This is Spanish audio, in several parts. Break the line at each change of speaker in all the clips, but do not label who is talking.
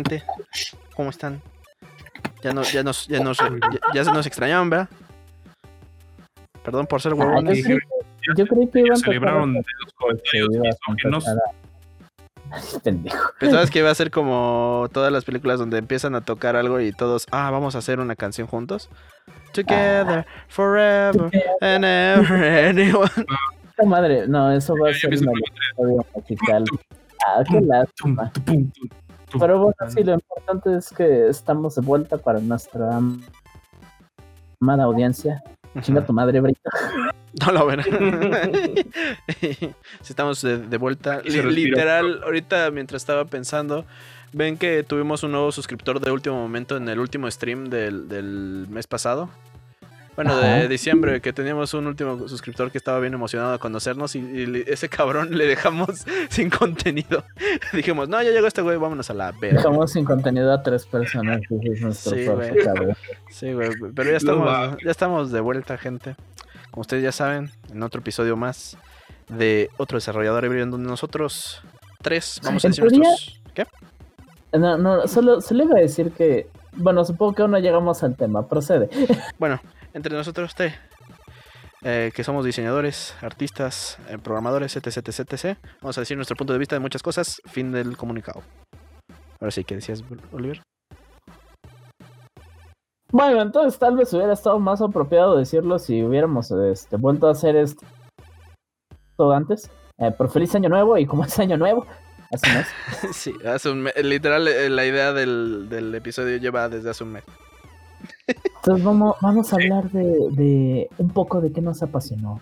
gente? ¿Cómo están? Ya, no, ya, nos, ya, nos, ya, ya se nos extrañaban, ¿verdad? Perdón por ser
Ah, yo,
huevones.
creí, que- yo creí que iban a
Celebraron de los comentarios
Pendejo.
Pensabas que iba a ser como todas las películas donde empiezan a tocar algo y todos, ah, vamos a hacer una canción juntos. Together, forever, and ever, anyone.
Puta madre, no, eso va a ser
empieza
un
con
episodio musical. Ah, qué lástima. Pero bueno, sí, lo importante es que estamos de vuelta para nuestra amada audiencia. Chinga tu madre, Brito.
No lo ven. si estamos de, de vuelta. Literal, ahorita mientras estaba pensando, ven que tuvimos un nuevo suscriptor de último momento en el último stream del, del mes pasado. Bueno, de diciembre, que teníamos un último suscriptor que estaba bien emocionado de conocernos y, ese cabrón le dejamos sin contenido. Dijimos, no, ya llegó este güey, vámonos a la verga.
Dejamos sin contenido a tres personas. ese es nuestro
Sí, güey.
cabrón.
Sí, güey, pero ya estamos, ya estamos de vuelta, gente. Como ustedes ya saben, en otro episodio más de otro desarrollador híbrido en donde nosotros tres vamos a decir
teoría-
nuestros... ¿Qué?
No, no, solo, solo iba a decir que. Bueno, supongo que aún no llegamos al tema. Procede.
Bueno, entre nosotros tres, eh, que somos diseñadores, artistas, eh, programadores, etc, etc, etc, vamos a decir nuestro punto de vista de muchas cosas. Fin del comunicado. Ahora sí, ¿qué decías, Oliver?
Bueno, entonces tal vez hubiera estado más apropiado decirlo si hubiéramos este, vuelto a hacer esto antes. Eh, por feliz año nuevo y como es año nuevo, así no es.
sí, hace un mes, literal, eh, la idea del, del episodio lleva desde hace un mes.
Entonces vamos, vamos a hablar de, de un poco de qué nos apasionó.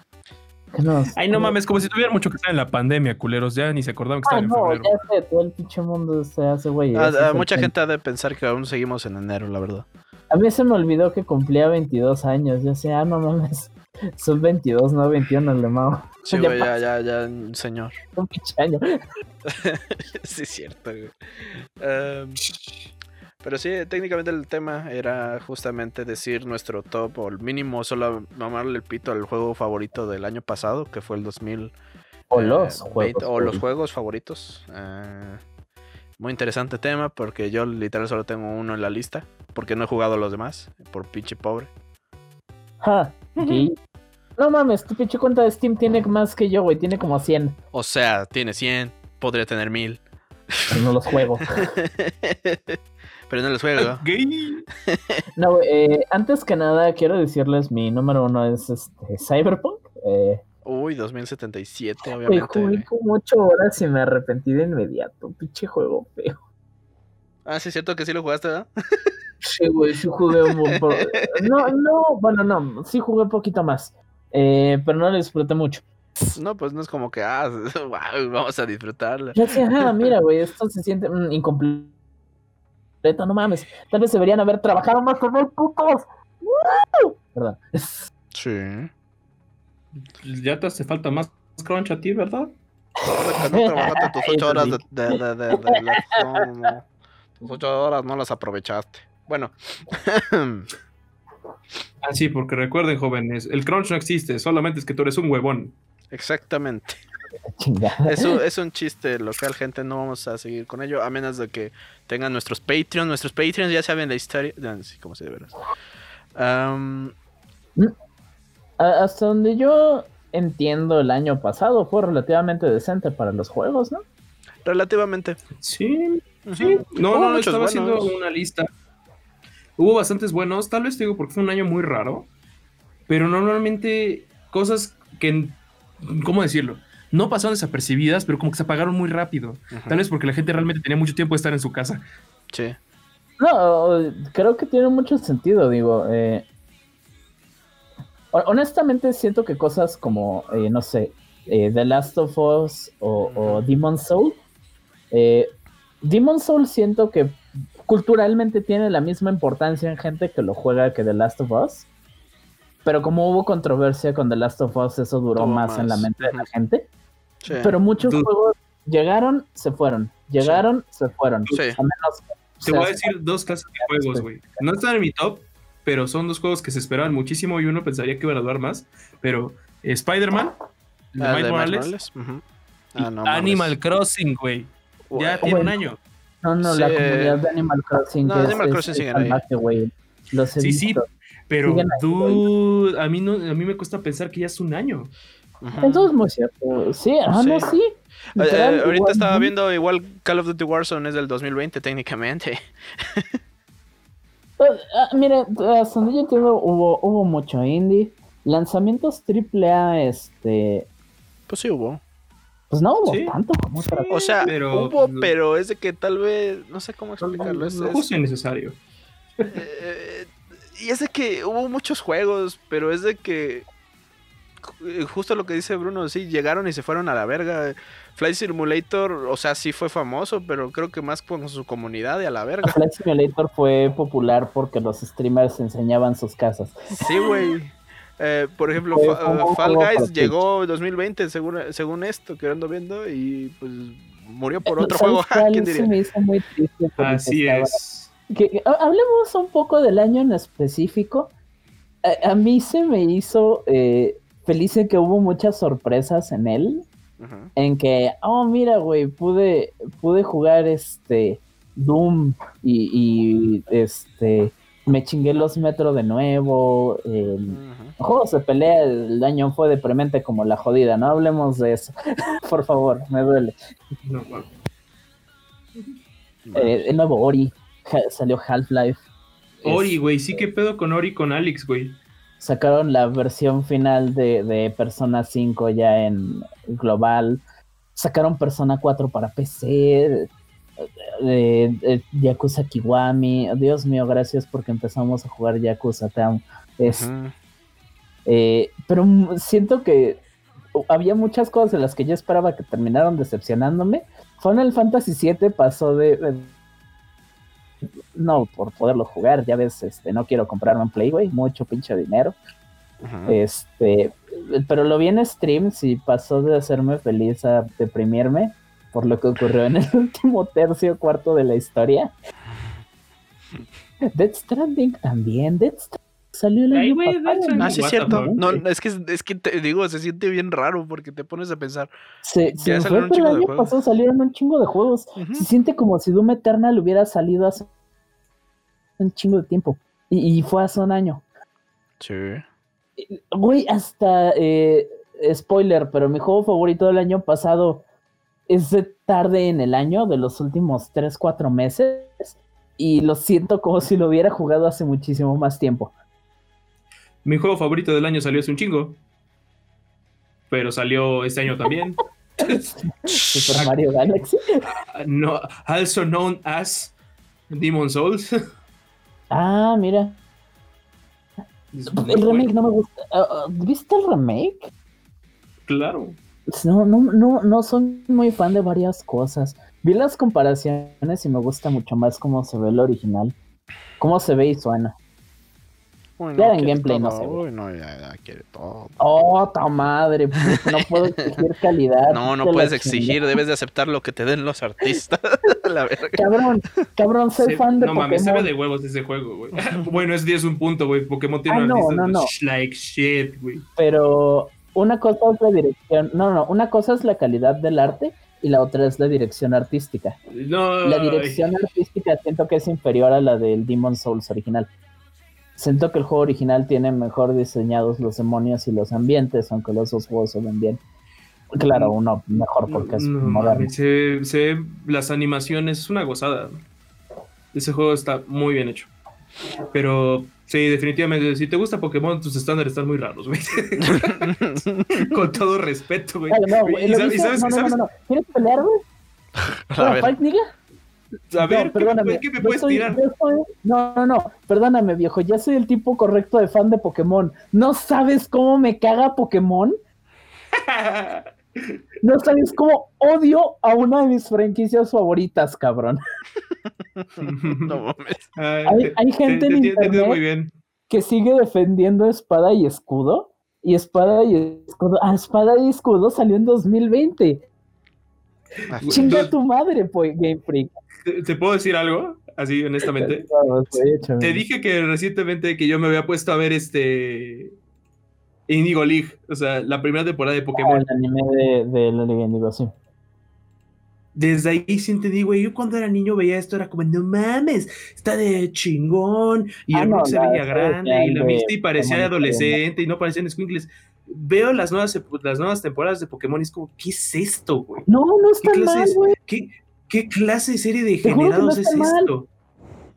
¿Qué nos-
Ay, no mames, como si tuvieran mucho que estar en la pandemia, culeros. Ya ni se acordaban que
Ah,
estaban en
no,
febrero.
ya sé, todo el pinche mundo se hace güey.
Ah, ah, mucha gente ha de pensar que aún seguimos en enero, la verdad.
A mí se me olvidó que cumplía 22 años. Ya sé, ah, no mames. Son 22, no 21, le mamo.
Sí,
Ya
güey, ya, ya, ya, señor.
Un pinche año.
sí, es cierto, güey. Em, pero sí, técnicamente el tema era justamente decir nuestro top o el mínimo, solo mamarle el pito al juego favorito del año pasado, que fue el 2000.
O
eh,
los
20,
juegos.
o los juegos favoritos. Eh, muy interesante tema, porque yo literal solo tengo uno en la lista, porque no he jugado a los demás, por pinche pobre.
Ja, gay. No mames, tu pinche cuenta de Steam tiene más que yo, güey. Tiene como 100.
O sea, tiene 100, podría tener 1000.
Pero no los juego.
Pero no los juego.
Gay.
No, güey, eh, antes que nada, quiero decirles: mi número uno es este, Cyberpunk. Eh,
Uy, 2077,
güey,
obviamente.
jugué como 8 horas y me arrepentí de inmediato. Pinche juego feo.
Ah, sí, es cierto que sí lo jugaste, ¿verdad?
Sí, güey, sí jugué un buen po- No, no, bueno, no, sí jugué un poquito más. Eh, pero no lo disfruté mucho.
No, pues no es como que, ah, wow, vamos a disfrutarla.
Decía, ah, mira, güey, esto se siente mm, incompleto, no mames. Tal vez deberían haber trabajado más con él, putos. ¡Woo! Perdón.
Sí.
Ya te hace falta más crunch a ti, ¿verdad?
No trabajaste tus ocho horas de, de, de, de- de la- no, no, no. Tus ocho horas no las aprovechaste. Bueno.
Ah, sí, porque recuerden, jóvenes, el crunch no existe, solamente es que tú eres un huevón.
Exactamente.
Chingada.
Es un, es un chiste local, gente. No vamos a seguir con ello. A menos de que tengan nuestros Patreons. Nuestros Patreons ya saben la historia. no, Sí, como se de veras.
Hasta donde yo entiendo, el año pasado fue relativamente decente para los juegos, ¿no?
relativamente.
Sí, sí. No,
Hubo
no,
muchos
estaba haciendo
buenos.
una lista. Hubo bastantes buenos, tal vez te digo porque fue un año muy raro, pero normalmente cosas que, ¿cómo decirlo? No pasaron desapercibidas, pero como que se apagaron muy rápido. Tal vez porque la gente realmente tenía mucho tiempo de estar en su casa.
Sí.
No, creo que tiene mucho sentido, digo. eh, ho- honestamente siento que cosas como, eh, no sé, eh, The Last of Us o, o. Demon Soul, eh, Demon Soul siento que culturalmente tiene la misma importancia en gente que lo juega que The Last of Us. Pero como hubo controversia con The Last of Us, eso duró más, en la mente de la gente.
Sí.
Pero muchos juegos llegaron, se fueron. Llegaron, se fueron.
Sí.
A menos- o
Te voy a decir dos clases de juegos, güey. No están en mi top, pero son dos juegos que se esperaban muchísimo y uno pensaría que iban a durar más. Pero eh, Spider-Man ¿El de
Ah,
Miles Morales?
Ah, no.
Animal Crossing, güey. Ya tiene un año.
No, no, la
Sí.
comunidad de Animal Crossing.
No,
que es-
Animal
es-
Crossing
es
siguen ahí.
Los he
Sí, sí,
visto.
Pero, dude, a mí, no, a mí me cuesta pensar que ya es un año.
ujú.
Eso es muy cierto. Sí, ah, no,
Sí.
sí.
Eh,
Literal,
eh, ahorita
igual,
estaba
¿no?
viendo igual Call of Duty Warzone es del 2020 técnicamente.
Ah, mire, hasta donde yo entiendo, hubo, hubo mucho indie. Lanzamientos AAA, este.
Pues sí hubo.
Pues no hubo
Sí.
tanto como otra
O sea,
Pero-
hubo, pero es de que tal vez, no sé cómo explicarlo. Es,
Lo
es-
justo y necesario.
eh, y es de que hubo muchos juegos, pero es de que eh, justo lo que dice Bruno, sí, llegaron y se fueron a la verga. Flight Simulator, o sea, sí fue famoso, pero creo que más con su comunidad y a la verga.
Flight Simulator fue popular porque los streamers enseñaban sus casas.
Sí, güey. Eh, por ejemplo,
Fue un
Fall Guys llegó en 2020, según, según esto que ando viendo, y pues murió por otro
¿Sabes
juego.
cuál
¿Quién
se
diría?
me hizo muy triste
Así
estaba-
es.
Que- hablemos un poco del año en específico. A, a mí se me hizo eh, feliz en que hubo muchas sorpresas en él. En que, oh, mira, güey, pude, pude jugar este Doom y, y, este me chingué los metros de nuevo. el- de pelea, el año fue deprimente como la jodida, no hablemos de eso. Por favor, me duele.
No, bueno.
Eh, el nuevo Ori, salió Half-Life.
Ori, güey, sí que pedo con Ori con Alex, güey.
sacaron la versión final de, de Persona 5 ya en global. Sacaron Persona 4 para PC. eh, eh, Yakuza Kiwami. Dios mío, gracias porque empezamos a jugar Yakuza. te amo. Es- eh, pero siento que había muchas cosas de las que yo esperaba que terminaron decepcionándome. Final Fantasy VII pasó de... no, por poderlo jugar, ya ves, este, no quiero comprarme un Play, güey, mucho pinche dinero. Este, pero lo vi en streams y pasó de hacerme feliz a deprimirme por lo que ocurrió en el último tercio cuarto de la historia. Death Stranding también, Death Stranding salió el año pasado.
Ah, sí, es cierto. No, es que, es que te digo, se siente bien raro porque te pones a pensar.
Se, fue, pero el año pasado salieron un chingo de juegos. Se siente como si Doom Eternal hubiera salido hace un chingo de tiempo. Y, y fue hace un año.
Sí.
Güey, hasta eh, spoiler, pero mi juego favorito del año pasado es de tarde en el año, de los últimos 3, 4 meses. Y lo siento como si lo hubiera jugado hace muchísimo más tiempo.
Mi juego favorito del año salió hace un chingo. Pero salió este año también.
Super Mario Galaxy.
no, also known as Demon Souls.
Ah, mira. El remake no me gusta. Ah, ah, ¿Viste el remake?
Claro.
No, no, no, no soy muy fan de varias cosas. Vi las comparaciones y me gusta mucho más cómo se ve el original. Cómo se ve y suena.
Uy,
Ya en gameplay no
todo.
ve.
Uy, no, ya, ya quiere todo.
Oh, ta madre, pues, no puedo exigir calidad.
No, no puedes
chingada.
exigir, debes de aceptar lo que te den los artistas. La verga.
Cabrón, cabrón, soy
Se-
fan de
no mames, se
Pokémon.
ve de huevos ese juego, güey. bueno, es 10 un punto, güey. Pokémon tiene
Ah, no,
artistas
no, no.
like shit, güey.
Pero una cosa es la dirección. No, no, una cosa es la calidad del arte y la otra es la dirección artística.
No,
La dirección artística siento que es inferior a la del Demon Souls original. Siento que el juego original tiene mejor diseñados los demonios y los ambientes, aunque los dos juegos se ven bien. Claro, uno mejor porque es
no,
moderno.
se, se ve las animaciones, es una gozada. Ese juego está muy bien hecho. Pero sí, definitivamente, si te gusta Pokémon, tus estándares están muy raros, güey. Con todo respeto, güey.
No, güey,
Y
no, no,
sabes-
no, no. ¿Quieres pelear, güey?
A
¿Para
ver,
fight, nigga?
A ver,
No,
¿qué,
perdóname.
me- qué me puedes
soy-
tirar?
soy- No, no, no. Perdóname, viejo. Ya soy el tipo correcto de fan de Pokémon. ¿No sabes cómo me caga Pokémon? No sabes cómo odio a una de mis franquicias favoritas, cabrón.
no mames.
Ay,
Hay-
te-
hay gente
te-
en
te- te entiendo
internet
muy bien.
Que sigue defendiendo Espada y Escudo. Y Espada y Escudo. Ah, Espada y Escudo salió en 2020.
Ah,
Chinga tu madre, pues, Game Freak.
¿Te, te puedo decir algo? Así, honestamente. Te dije que recientemente que yo me había puesto a ver este. Indigo League, o sea, la primera temporada de
Ah,
Pokémon.
el anime de, de la Liga Indigo, sí.
Desde ahí sí entendí, güey. Yo cuando era niño veía esto, era como, no mames, está de chingón. Y
Ah,
el
no,
se veía grande, y la
de
Misty parecía adolescente, y no parecían squinkles. Veo las nuevas, las nuevas temporadas de Pokémon y es como, ¿qué es esto, güey?
No, no
¿Qué
está mal,
clase,
güey.
es, ¿qué, ¿Qué clase de serie de
que no
degenerados es
mal.
esto?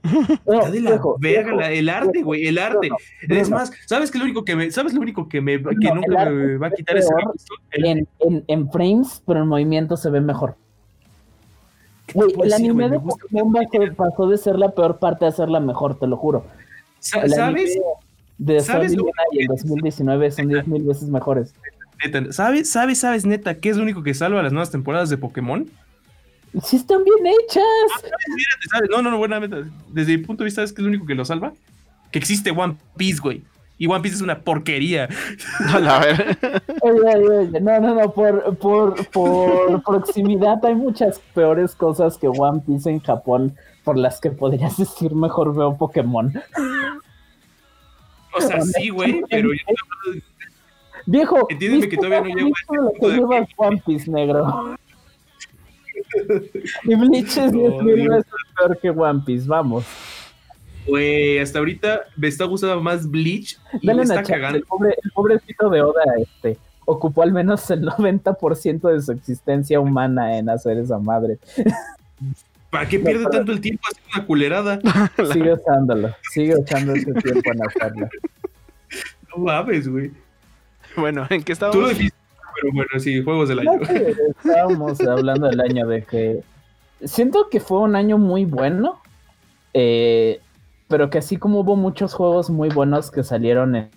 No,
Está de la
viejo,
verga,
viejo,
la- el arte, güey, el arte. Es más, ¿sabes qué es lo único que me, ¿sabes lo único que me, que nunca me va a
es
quitar gusto? El-
en, en, en frames, pero en movimiento se ve mejor. Güey, el anime de Pokémon pasó, de ser la peor parte a ser la mejor, te lo juro.
Sa-
El
¿Sabes?
de
¿Sabes lo
el 2019 son 10 mil veces mejores.
Neta, ¿Sabes, sabes, sabes, neta, qué es lo único que salva las nuevas temporadas de Pokémon?
Sí están bien hechas.
¿sabes? No, no, no, buena neta. Desde mi punto de vista, ¿sabes qué es lo único que lo salva? Que existe One Piece, güey. Y One Piece es una porquería.
A la ver.
Oye, oye, oye, no, no, no, por, por, por proximidad hay muchas peores cosas que One Piece en Japón por las que podrías decir mejor veo Pokémon.
O sea, sí, güey, pero yo-
Viejo,
Entiéndeme que
¿viste
todavía no llego a punto
que
de
One Piece, negro. Y Bleach es 10
No,
mil
Dios.
veces peor que One Piece, vamos.
güey, hasta ahorita me está gustando más Bleach y
Dale
me
una
está
chance,
cagando.
El, pobre, el pobrecito de Oda este, ocupó al menos el 90% de su existencia humana en hacer esa madre.
¿Para qué pierde tanto el tiempo haciendo una culerada?
Sigue usándolo, sigue usando ese tiempo en hacerlo.
No mames, güey.
Bueno, ¿en qué
Tú lo
estábamos?
dijiste, pero bueno, sí, juegos del año.
Estábamos hablando del año de que siento que fue un año muy bueno, eh, pero que así como hubo muchos juegos muy buenos que salieron en,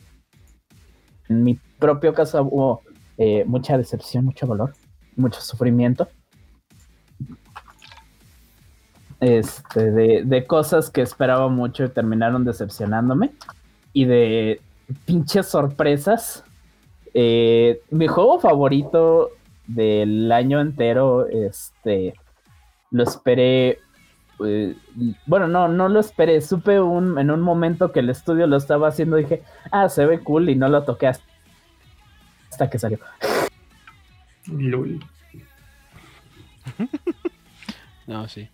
en mi propio caso hubo eh, mucha decepción, mucho dolor, mucho sufrimiento. Este, de, de cosas que esperaba mucho y terminaron decepcionándome. Y de pinches sorpresas. Eh, mi juego favorito del año entero, este, lo esperé. eh, bueno, no, no lo esperé. Supe un, en un momento que el estudio lo estaba haciendo. Dije, ah, se ve cool y no lo toqué hasta, hasta que salió.
Lol.
No, sí.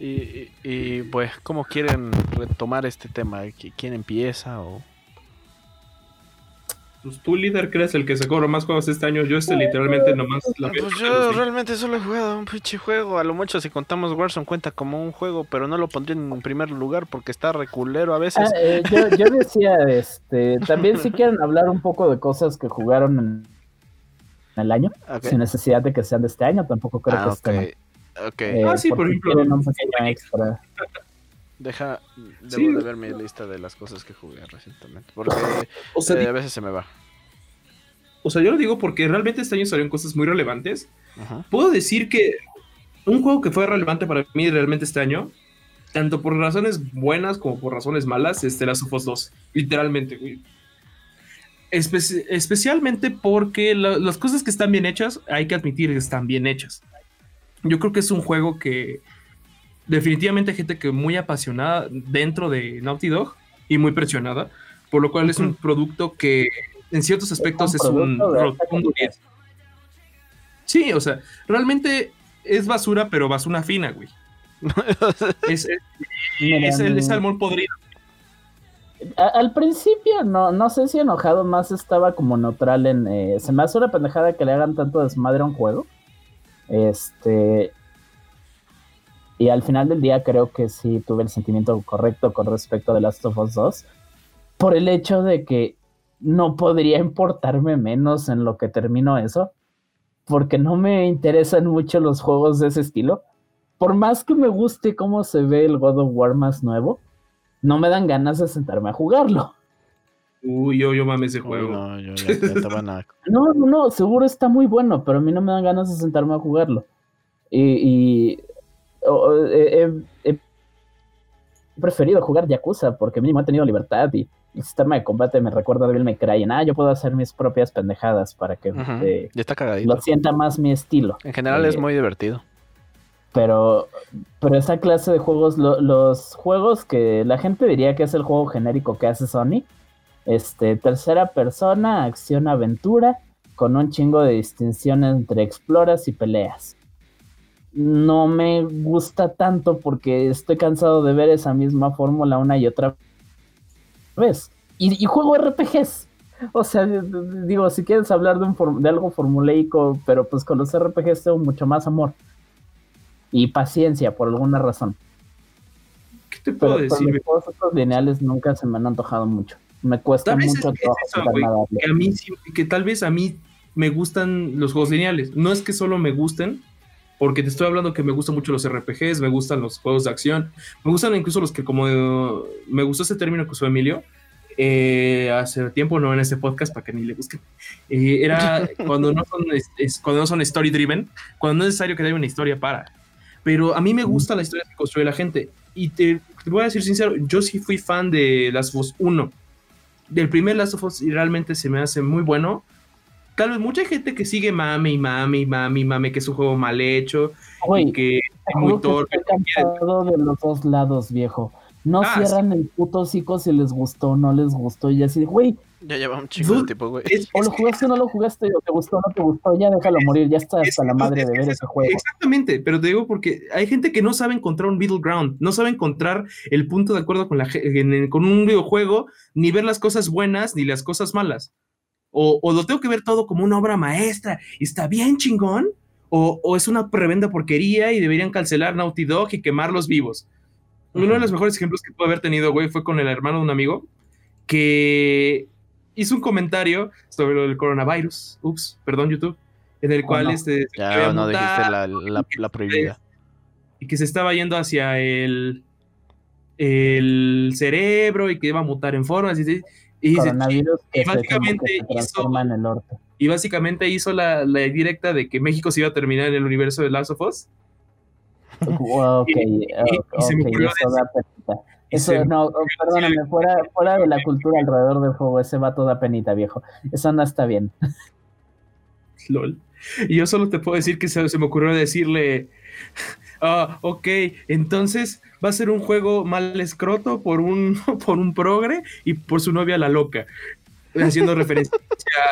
Y, y, y, pues, ¿cómo quieren retomar este tema? ¿Qui- ¿Quién empieza? O...
Pues tú, líder, crees el que se cobra más juegos este año. Yo este literalmente nomás la
Pues yo realmente solo he jugado un pinche juego. A lo mucho si contamos Warzone cuenta como un juego, pero no lo pondría en primer lugar porque está reculero a veces.
Ah, eh, yo, yo decía, este, también si quieren hablar un poco de cosas que jugaron en, en el año, sin necesidad de que sean de este año, tampoco creo
Ah,
que
ok.
esté mal.
Ok.
Eh,
Ah, sí, por
porque
ejemplo.
quieren un pequeño extra.
Deja, debo
Sí.
de ver mi lista de las cosas que jugué recientemente. Porque
O sea,
eh, a veces se me va.
o sea, yo lo digo porque realmente este año salieron cosas muy relevantes.
Ajá.
Puedo decir que un juego que fue relevante para mí realmente este año, tanto por razones buenas como por razones malas, es The Last of Us 2. Literalmente, güey. Espe- especialmente porque la- las cosas que están bien hechas, hay que admitir que están bien hechas. Yo creo que es un juego que definitivamente gente que muy apasionada dentro de Naughty Dog y muy presionada, por lo cual es un producto que en ciertos aspectos es un
de alta
rotundo
calidad.
10. Sí, o sea, realmente es basura, pero basura fina, güey. Es, es, es el es salmón podrido.
a- al principio, no, no sé si enojado, más estaba como neutral en... eh, se me hace una pendejada que le hagan tanto desmadre a un juego. Este... Y al final del día creo que sí tuve el sentimiento correcto con respecto de Last of Us 2. Por el hecho de que no podría importarme menos en lo que termino eso. Porque no me interesan mucho los juegos de ese estilo. Por más que me guste cómo se ve el God of War más nuevo, no me dan ganas de sentarme a jugarlo.
Uy, yo, yo mames ese
Uy,
juego.
no, yo ya, ya.
No, no, no, seguro está muy bueno, pero a mí no me dan ganas de sentarme a jugarlo. Y, y- o- o- he, he- preferido jugar Yakuza porque mínimo he tenido libertad y el sistema de combate me recuerda a Devil May Cry. En, ah, yo puedo hacer mis propias pendejadas para que
Ujú,
eh,
Ya está cagadito.
lo sienta más mi estilo.
En general es
eh,
muy divertido.
Pero, pero esa clase de juegos, lo- los juegos que la gente diría que es el juego genérico que hace Sony, Este, tercera persona, acción aventura, con un chingo de distinción entre exploras y peleas. No me gusta tanto porque estoy cansado de ver esa misma fórmula una y otra vez. Y, y juego RPGs. O sea, digo, si quieres hablar de, un de algo formuleico, pero pues con los RPGs tengo mucho más amor. Y paciencia, por alguna razón.
¿Qué te puedo decir?
los juegos lineales nunca se me han antojado mucho. Me cuesta mucho trabajo.
que, a mí, que tal vez a mí me gustan los juegos lineales. No es que solo me gusten, porque te estoy hablando que me gustan mucho los RPGs, me gustan los juegos de acción, me gustan incluso los que como me gustó ese término que usó Emilio, eh, hace tiempo, no en este podcast, para que ni le busquen, eh, era cuando no, son, cuando no son story driven, cuando no es necesario que haya una historia para. Pero a mí me gusta la historia que construye la gente. Y te, voy a decir sincero, yo sí fui fan de Last of Us 1. Del primer Last of Us y realmente se me hace muy bueno. Tal vez mucha gente que sigue mame y mame y mame y mame, que es un juego mal hecho y que es muy torpe.
de los dos lados, viejo. No ah, cierran el puto hocico si les gustó o no les gustó. Y así, güey.
Ya lleva un chingo de tiempo, güey.
O lo jugaste o no lo jugaste, o te gustó o no te gustó, ya déjalo morir, ya está hasta la madre de ver ese juego.
Exactamente, pero te digo porque hay gente que no sabe encontrar un middle ground, no sabe encontrar el punto de acuerdo con, la, con un videojuego, ni ver las cosas buenas ni las cosas malas. O, o lo tengo que ver todo como una obra maestra y está bien chingón, o, o es una prevenda porquería y deberían cancelar Naughty Dog y quemarlos vivos. Uno de los mejores ejemplos que pude haber tenido, güey, fue con el hermano de un amigo que hizo un comentario sobre el coronavirus. Ups, perdón, YouTube. En el cual este.
Ya no dijiste la, prohibida.
Y que se estaba yendo hacia el. El cerebro y que iba a mutar en formas. Y, y, básicamente hizo. Y básicamente hizo la, la directa de que México se iba a terminar en el universo de Last of Us
Ok, eso da penita. Eso, no, perdóname, fuera, fuera de la cultura alrededor del juego, ese va toda penita, viejo. Eso no está bien.
LOL. Y yo solo te puedo decir que se, me ocurrió decirle, ah, ok, entonces va a ser un juego mal escroto por un, por un progre y por su novia la loca. Haciendo referencia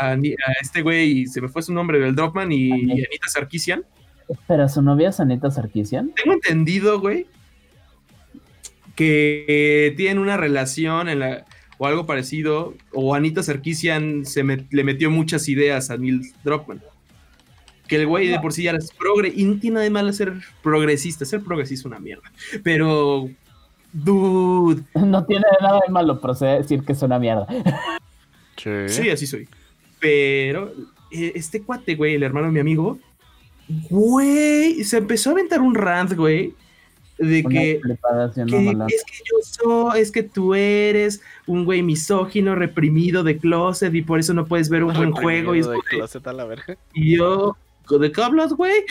a, este güey, se me fue su nombre, del Dropman y, y Anita Sarkisian.
Espera, ¿su novia es Anita Sarkisian?
Tengo entendido, güey, que tienen una relación en la, o algo parecido, o Anita Sarkisian se le metió muchas ideas a Neil Druckmann. Que el güey de por sí ya es progre, y no tiene nada de malo ser progresista, ser progresista es una mierda. Pero, dude.
No tiene nada de malo, pero se decir que es una mierda.
Sí, así soy. Pero eh, este cuate, güey, el hermano de mi amigo, Güey, se empezó a aventar un rant, güey. De que, es que yo soy, es que tú eres un güey misógino, reprimido de closet y por eso no puedes ver un buen juego. Y, de closet a la verga. y yo, ¿de qué hablas, güey?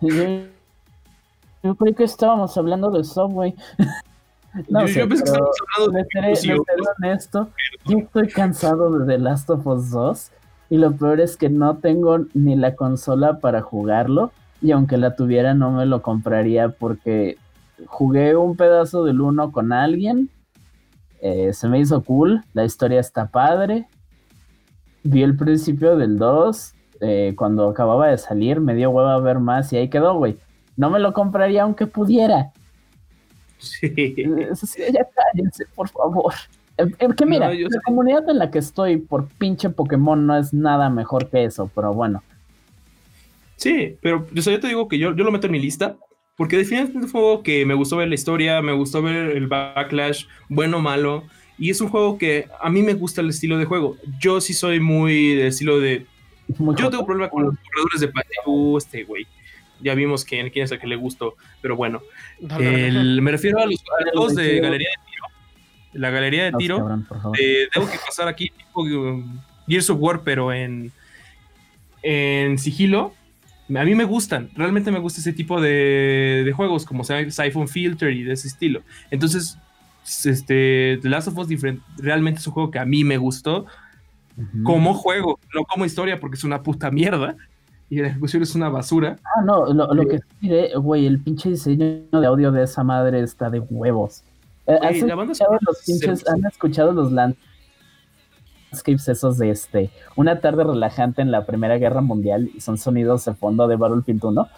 yo, creo que estábamos hablando de Subway. No, yo, sé, pensé que estábamos hablando de seré, honesto, yo estoy cansado de The Last of Us 2 y lo peor es que no tengo ni la consola para jugarlo. Y aunque la tuviera, no me lo compraría porque jugué un pedazo del 1 con alguien. Eh, se me hizo cool. La historia está padre. Vi el principio del 2. Eh, cuando acababa de salir, me dio hueva a ver más y ahí quedó, güey. No me lo compraría aunque pudiera. Sí. Ya cállense, por favor. Que mira, la comunidad en la que estoy por pinche Pokémon no es nada mejor que eso, pero bueno.
Sí, pero yo, te digo que yo, yo lo meto en mi lista, porque definitivamente es un juego que me gustó ver la historia, me gustó ver el backlash, bueno o malo, y es un juego que a mí me gusta el estilo de juego. Yo sí soy muy del estilo de... yo tengo problema con los corredores de patio, este güey. Ya vimos quién, quién es el que le gustó, pero bueno. me refiero a los juegos de Galería de la galería de tiro. Eh, tengo que pasar aquí tipo um, Gears of War, pero en, en sigilo. A mí me gustan, realmente me gusta ese tipo de, juegos, como Siphon Filter y de ese estilo. Entonces, este, The Last of Us realmente es un juego que a mí me gustó como juego, no como historia, porque es una puta mierda y la ejecución es una basura.
Ah, no, lo, lo que diré, güey, el pinche diseño de audio de esa madre está de huevos. Eh,
Oye,
¿has
la banda
escuchado los
se-
pinches- ¿Han escuchado los landscapes esos de este? Una tarde relajante en la Primera Guerra Mundial y son sonidos de fondo de Battlefield 1,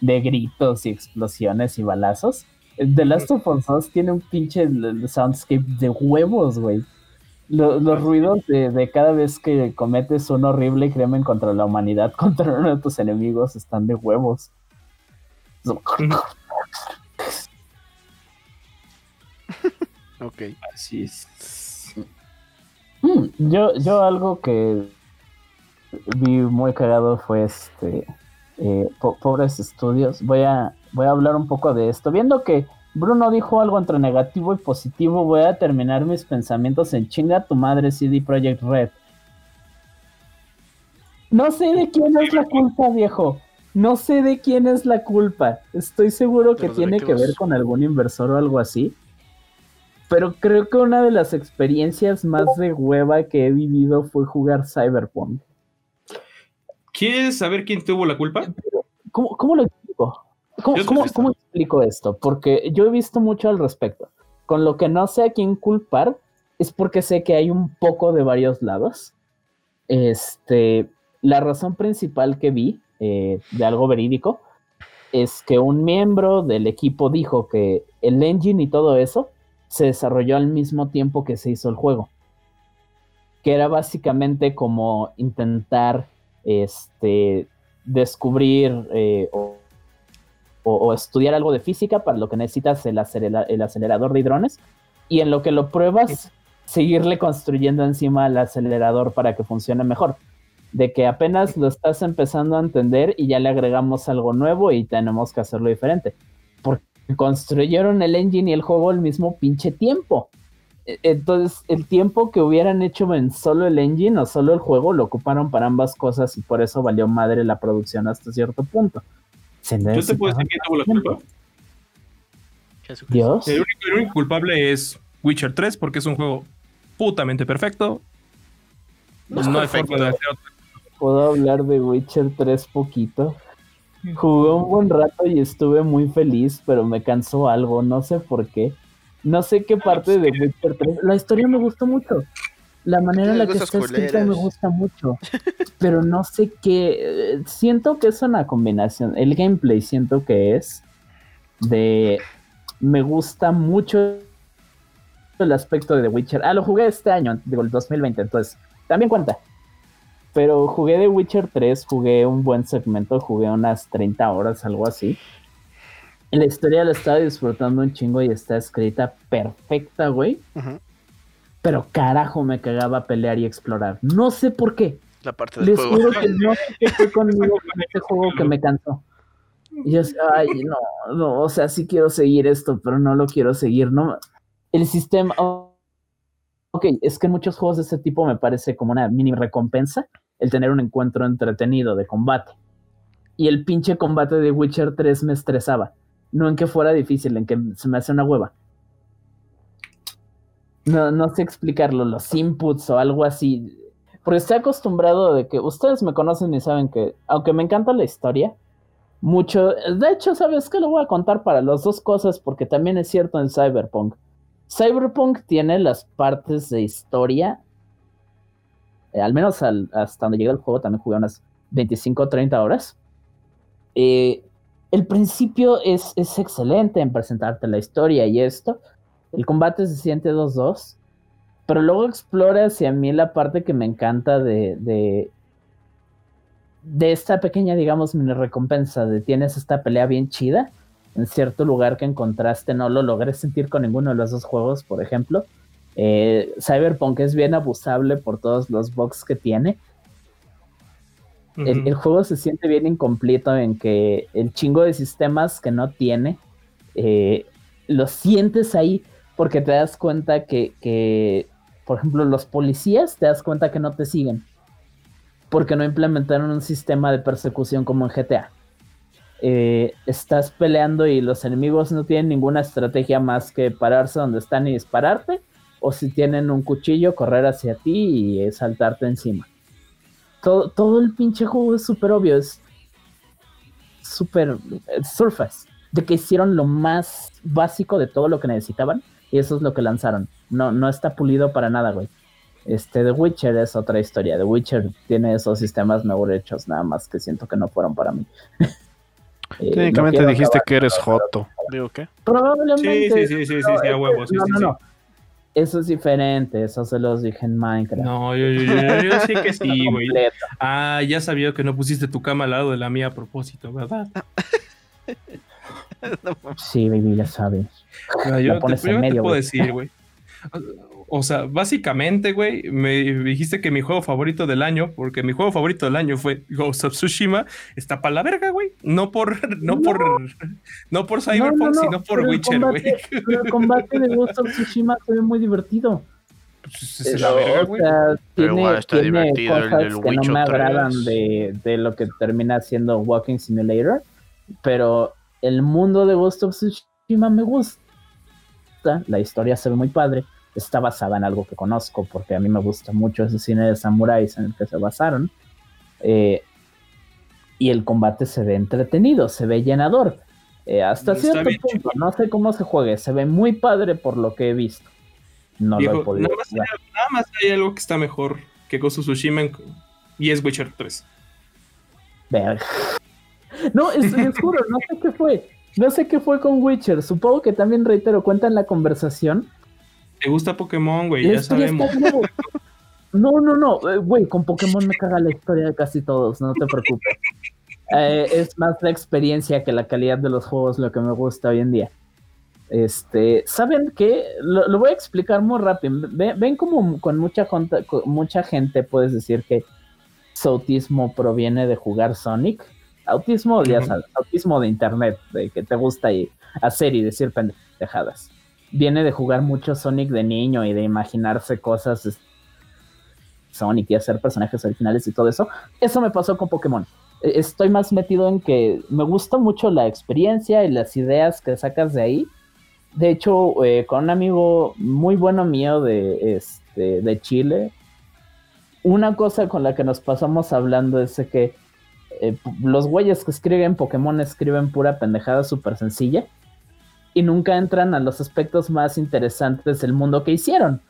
de gritos y explosiones y balazos. The Last of Us 2 tiene un pinche soundscape de huevos, güey. Lo- los ruidos de, de cada vez que cometes un horrible crimen contra la humanidad, contra uno de tus enemigos, están de huevos.
Ok.
Así es.
Mm, Yo, yo algo que vi muy cagado fue este eh, po- pobres estudios. Voy a, voy a hablar un poco de esto. Viendo que Bruno dijo algo entre negativo y positivo, voy a terminar mis pensamientos en chinga tu madre CD Projekt Red. No sé de quién es la culpa, viejo. No sé de quién es la culpa. Estoy seguro que tiene que ver con algún inversor o algo así. Pero creo que una de las experiencias más de hueva que he vivido fue jugar Cyberpunk.
¿Quieres saber quién tuvo la culpa?
¿Cómo, cómo lo explico? ¿Cómo, cómo- cómo explico esto? Porque yo he visto mucho al respecto. Con lo que no sé a quién culpar es porque sé que hay un poco de varios lados. Este, la razón principal que vi eh, de algo verídico es que un miembro del equipo dijo que el engine y todo eso se desarrolló al mismo tiempo que se hizo el juego. Que era básicamente como intentar este, descubrir eh, o, o- o estudiar algo de física para lo que necesitas el, acelera- el acelerador de hidrones y en lo que lo pruebas, seguirle construyendo encima al acelerador para que funcione mejor. De que apenas lo estás empezando a entender y ya le agregamos algo nuevo y tenemos que hacerlo diferente. Porque construyeron el engine y el juego al mismo pinche tiempo. E- Entonces, el tiempo que hubieran hecho en solo el engine o solo el juego lo ocuparon para ambas cosas y por eso valió madre la producción hasta cierto punto.
Yo te puedo decir quién tuvo la culpa.
Dios.
El único, el único culpable es Witcher 3 porque es un juego putamente perfecto.
No es
hay
perfecto.
forma de hacer otro.
Puedo hablar de Witcher 3 poquito. Jugué un buen rato y estuve muy feliz, pero me cansó algo, no sé por qué. No sé qué parte de Witcher 3. La historia me gustó mucho. La manera en la que está escrita me gusta mucho. Pero no sé qué. eh, Siento que es una combinación. El gameplay siento que es de. Me gusta mucho el aspecto de The Witcher. Ah, lo jugué este año, digo, el 2020, entonces también cuenta. Pero jugué The Witcher 3, jugué un buen segmento, jugué unas 30 horas, algo así. La historia la estaba disfrutando un chingo y está escrita perfecta, güey. Pero carajo, me cagaba pelear y explorar. No sé por qué.
La parte del
Les
juego.
juro que no sé qué fue conmigo con este juego que me cansó. Y yo, ay, no, no, o sea, sí quiero seguir esto, pero no lo quiero seguir, ¿no? El sistema, oh, ok, es que en muchos juegos de este tipo me parece como una mini recompensa el tener un encuentro entretenido de combate. Y el pinche combate de Witcher 3 me estresaba. No en que fuera difícil, en que se me hace una hueva. No, no sé explicarlo, los inputs o algo así. Porque estoy acostumbrado de que ustedes me conocen y saben que, aunque me encanta la historia, mucho. De hecho, ¿sabes qué? Lo voy a contar para las dos cosas, porque también es cierto en Cyberpunk. Cyberpunk tiene las partes de historia, eh, al menos al- hasta donde llega el juego, también jugué unas 25 o 30 horas. Eh, el principio es, es excelente en presentarte la historia y esto. El combate se siente 2-2 pero luego explora hacia mí la parte que me encanta de, de, de esta pequeña, digamos, mini recompensa de tienes esta pelea bien chida en cierto lugar que encontraste, no lo logré sentir con ninguno de los dos juegos, por ejemplo. Eh, Cyberpunk es bien abusable por todos los bugs que tiene. El, el juego se siente bien incompleto en que el chingo de sistemas que no tiene, eh, lo sientes ahí porque te das cuenta que, que, por ejemplo, los policías te das cuenta que no te siguen porque no implementaron un sistema de persecución como en GTA. Eh, estás peleando y los enemigos no tienen ninguna estrategia más que pararse donde están y dispararte, o si tienen un cuchillo, correr hacia ti y eh, saltarte encima. Todo, todo el pinche juego es súper obvio, es súper eh, surface, de que hicieron lo más básico de todo lo que necesitaban Y eso es lo que lanzaron. No, no está pulido para nada, güey. Este, The Witcher es otra historia. The Witcher tiene esos sistemas mejor hechos, nada más que siento que no fueron para mí.
Eh, Técnicamente dijiste que eres Joto. ¿Digo qué?
Probablemente.
Sí, sí, sí, sí, sí, sí, a huevo. Sí,
no,
sí,
no,
sí.
Eso es diferente, eso se los dije en Minecraft.
No, yo, yo, yo, yo sí que sí, güey. Ah, ya sabía que no pusiste tu cama al lado de la mía a propósito, ¿verdad?
Sí, baby, ya sabes.
Ah, yo te, yo te
medio,
puedo
güey.
decir, güey. O sea, básicamente, güey, me dijiste que mi juego favorito del año, porque mi juego favorito del año fue Ghost of Tsushima, está para la verga, güey. No por, no, por, no por Cyberpunk,
No, no, no,
sino por
pero el
Witcher, güey.
pero el combate de Ghost of Tsushima se ve muy divertido.
Pues es la verga,
o
güey.
sea,
Pero
tiene,
igual está
tiene
divertido el
cosas
del
que no
Witcher
me
3.
agradan de, de lo que termina siendo Walking Simulator, pero el mundo de Ghost of Tsushima me gusta. La historia se ve muy padre. Está basada en algo que conozco, porque a mí me gusta mucho ese cine de samuráis en el que se basaron. Eh, y el combate se ve entretenido, se ve llenador. Eh, hasta
Está
cierto punto, no sé cómo se juegue, se ve muy padre por lo que he visto. No lo he podido
nada, más hay, nada más hay algo que está mejor que of Tsushima en- y es Witcher 3.
Verga. No, es, les juro, no sé qué fue. No sé qué fue con Witcher. Supongo que también, reitero, cuenta en la conversación.
¿Te gusta Pokémon, güey? Ya sabemos.
No, no, no. eh, Güey, con Pokémon me caga la historia de casi todos, no te preocupes. Eh, es más la experiencia que la calidad de los juegos lo que me gusta hoy en día. Este, ¿saben qué? Lo, lo voy a explicar muy rápido. Ven, ven como con mucha, con mucha gente puedes decir que su autismo proviene de jugar Sonic. Autismo, ya sabes, autismo de internet, de que te gusta y hacer y decir pendejadas. Viene de jugar mucho Sonic de niño y de imaginarse cosas de Sonic y hacer personajes originales y todo eso. Eso me pasó con Pokémon. Eh, Estoy más metido en que me gusta mucho la experiencia y las ideas que sacas de ahí. De hecho, eh, con un amigo muy bueno mío de, este, de Chile, una cosa con la que nos pasamos hablando es de que eh, los güeyes que escriben Pokémon escriben pura pendejada súper sencilla y nunca entran a los aspectos más interesantes del mundo que hicieron.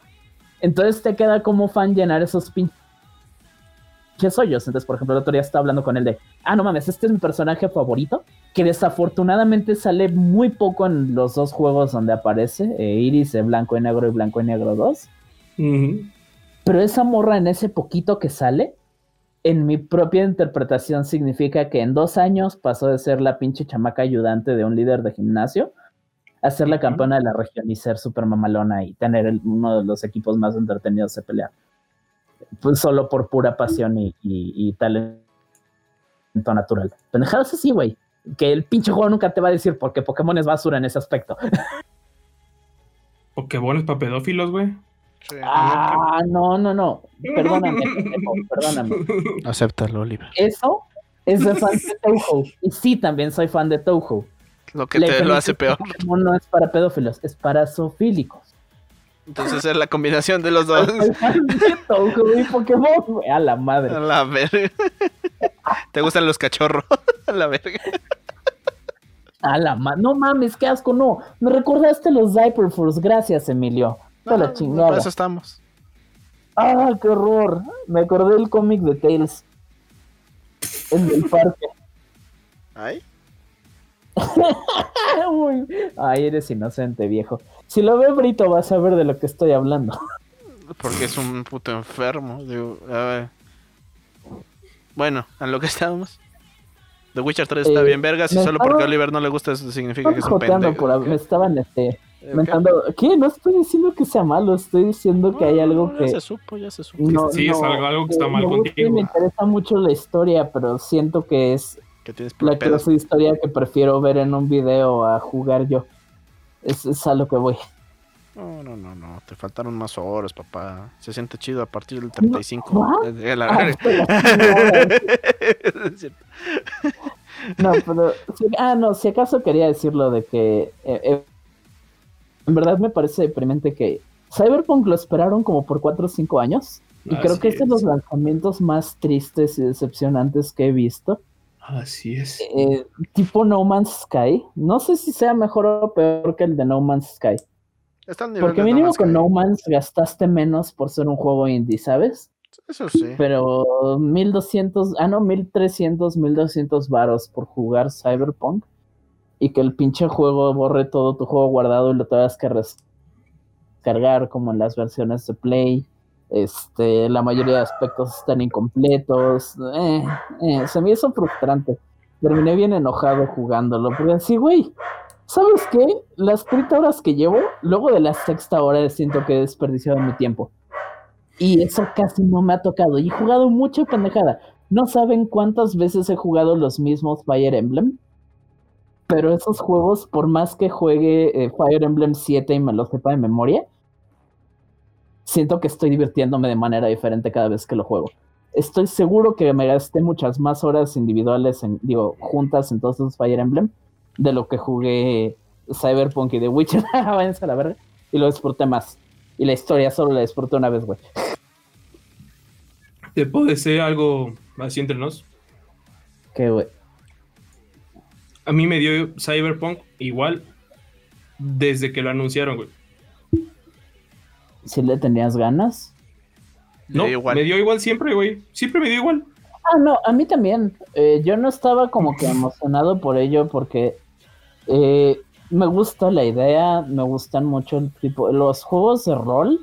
Entonces te queda como fan llenar esos pinches hoyos. Entonces, por ejemplo, el otro día estaba hablando con él de, ah, no mames, este es mi personaje favorito, que desafortunadamente sale muy poco en los dos juegos donde aparece, eh, Iris de Blanco y Negro y Blanco y Negro 2.
Ujú.
Pero esa morra en ese poquito que sale, en mi propia interpretación significa que en dos años pasó de ser la pinche chamaca ayudante de un líder de gimnasio a ser la campeona de la región y ser súper mamalona y tener el- uno de los equipos más entretenidos de pelear. Pues solo por pura pasión y, y- y talento natural. Pendejadas así, güey. Que el pinche juego nunca te va a decir porque Pokémon es basura en ese aspecto.
Pokémon es para pedófilos, güey.
Sí.
Ah, no, no, no. Perdóname, perdóname.
Acéptalo, Oliver.
Eso es de fan de Touhou. Y sí, también soy fan de Touhou.
Lo que
La
te lo hace peor.
No es para pedófilos, es para zoofílicos.
Entonces es la combinación de los dos.
Soy fan de Touhou y Pokémon, güey, a la madre.
A la verga. ¿Te gustan los cachorros? A la verga.
A la madre. No mames, qué asco, no. Me recordaste los Diaper Force. Gracias, Emilio. Toda la
No,
chingada.
Para eso estamos.
Ah, qué horror. Me acordé del cómic de Tails. El del parque.
¿Ay?
Ay, eres inocente, viejo. Si lo ve Brito, vas a ver de lo que estoy hablando.
Porque es un puto enfermo. Digo, a ver. Bueno, a lo que estábamos. The Witcher 3 está
Eh,
bien vergas y solo porque a Oliver no le gusta eso significa que es un pendejo.
por- me estaban este. Mentando. ¿Qué? No estoy diciendo que sea malo, estoy diciendo que hay
No,
algo
ya
que.
se supo, ya se supo.
No,
Sí, es algo- algo que está mal contigo.
Me interesa mucho la historia, pero siento que es
Que tienes
la clase de historia que prefiero ver en un video a jugar yo. Es, es a lo que voy.
No, no, no, no. Te faltaron más horas, papá. Se siente chido a partir del 35.
¿what?
Eh, la-
Ah, no,
Es cierto.
No, pero. si- ah, no, si acaso quería decirlo de que. eh, eh, en verdad me parece deprimente que. Cyberpunk lo esperaron como por 4 o 5 años. Y creo que es de
es.
los lanzamientos más tristes y decepcionantes que he visto.
Así es.
Eh, tipo No Man's Sky. No sé si sea mejor o peor que el de No Man's Sky.
Está al nivel
Porque mínimo
Man's
con
Sky.
No Man's gastaste menos por ser un juego indie, ¿sabes?
Eso sí.
Pero 1200, ah no, 1300, 1200 varos por jugar Cyberpunk y que el pinche juego borre todo tu juego guardado y lo tengas que descargar como en las versiones de Play. Este, la mayoría de aspectos están incompletos. Eh, eh, se me hizo frustrante. Terminé bien enojado jugándolo. Porque así, güey, ¿sabes qué? Las 30 horas que llevo, luego de la sexta hora siento que he desperdiciado mi tiempo. Y eso casi no me ha tocado. Y he jugado mucha pendejada. No saben cuántas veces he jugado los mismos Fire Emblem. Pero esos juegos, por más que juegue eh, Fire Emblem 7 y me lo sepa de memoria, siento que estoy divirtiéndome de manera diferente cada vez que lo juego. Estoy seguro que me gasté muchas más horas individuales, en, digo, juntas en todos esos Fire Emblem, de lo que jugué Cyberpunk y The Witcher. Váyanse a la verga. Y lo disfruté más. Y la historia solo la disfruté una vez, güey.
Te puedo decir algo así entre nos.
Que, güey.
A mí me dio Cyberpunk igual desde que lo anunciaron, güey.
Si le tenías ganas.
No,
dio igual.
me dio igual siempre, güey. Siempre me dio igual.
Ah, no, a mí también. Eh, yo no estaba como que emocionado por ello porque eh, me gusta la idea, me gustan mucho el tipo, los juegos de rol.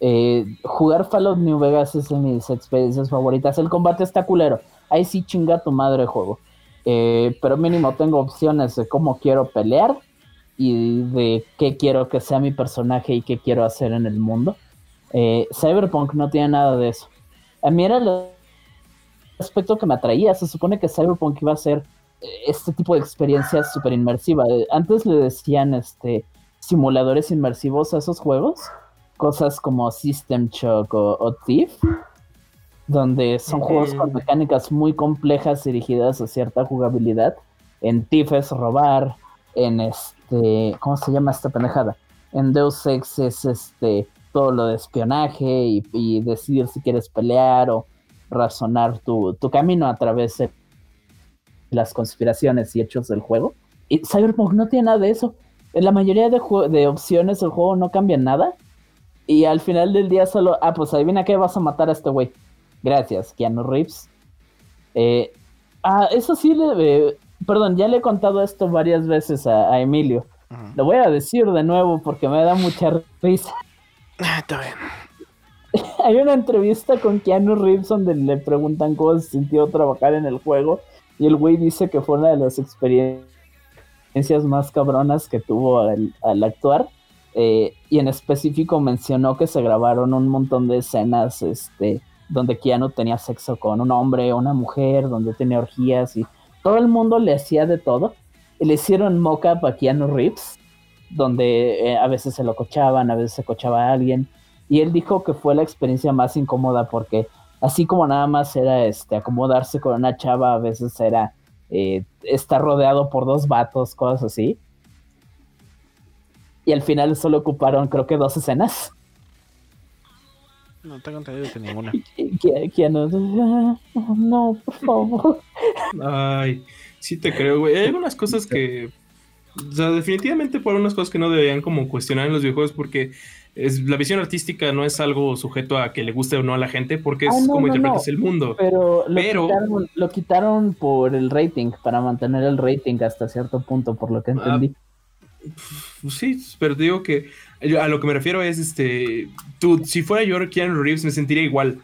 eh, jugar Fallout New Vegas es de mis experiencias favoritas. El combate está culero. Ahí sí chinga tu madre el juego. Eh, pero mínimo tengo opciones de cómo quiero pelear y de qué quiero que sea mi personaje y qué quiero hacer en el mundo. Eh, Cyberpunk no tiene nada de eso. A mí era el aspecto que me atraía. Se supone que Cyberpunk iba a ser eh, este tipo de experiencia súper inmersiva. Eh, Antes le decían este simuladores inmersivos a esos juegos, cosas como System Shock o, o Thief, donde son juegos con mecánicas muy complejas dirigidas a cierta jugabilidad. En Thief es robar, en este, ¿cómo se llama esta pendejada? En Deus Ex es este todo lo de espionaje y, y decidir si quieres pelear o razonar tu, tu camino a través de las conspiraciones y hechos del juego. Y Cyberpunk no tiene nada de eso. En la mayoría de, de opciones del juego no cambian nada. Y al final del día solo, ah, pues adivina qué vas a matar a este güey. Gracias, Keanu Reeves. Eh, ah, eso sí, le, eh, perdón, ya le he contado esto varias veces a, a Emilio. Lo voy a decir de nuevo porque me da mucha risa.
Ah, Está bien.
Hay una entrevista con Keanu Reeves donde le preguntan cómo se sintió trabajar en el juego y el güey dice que fue una de las experiencias más cabronas que tuvo al, al actuar eh, y en específico mencionó que se grabaron un montón de escenas este, donde Keanu tenía sexo con un hombre una mujer, donde tenía orgías y todo el mundo le hacía de todo. Le hicieron mock-up a Keanu Reeves, donde eh, a veces se lo cochaban, a veces se cochaba a alguien. Y él dijo que fue la experiencia más incómoda porque así como nada más era este acomodarse con una chava, a veces era eh, estar rodeado por dos vatos, cosas así. Y al final solo ocuparon creo que dos escenas.
No tengo entendido que ninguna.
Keanu, "Ah, no, por favor.
Ay, sí te creo, güey. Hay algunas cosas que. O sea, definitivamente por unas cosas que no deberían como cuestionar en los videojuegos porque es, la visión artística no es algo sujeto a que le guste o no a la gente porque es
Ah, no,
como
no,
interpretas
no.
el mundo.
Pero, lo,
Pero-
Quitaron, lo quitaron por el rating, para mantener el rating hasta cierto punto, por lo que entendí.
Pues Sí, pero te digo que yo a lo que me refiero es este. Tú, si fuera yo Keanu Reeves, me sentiría igual.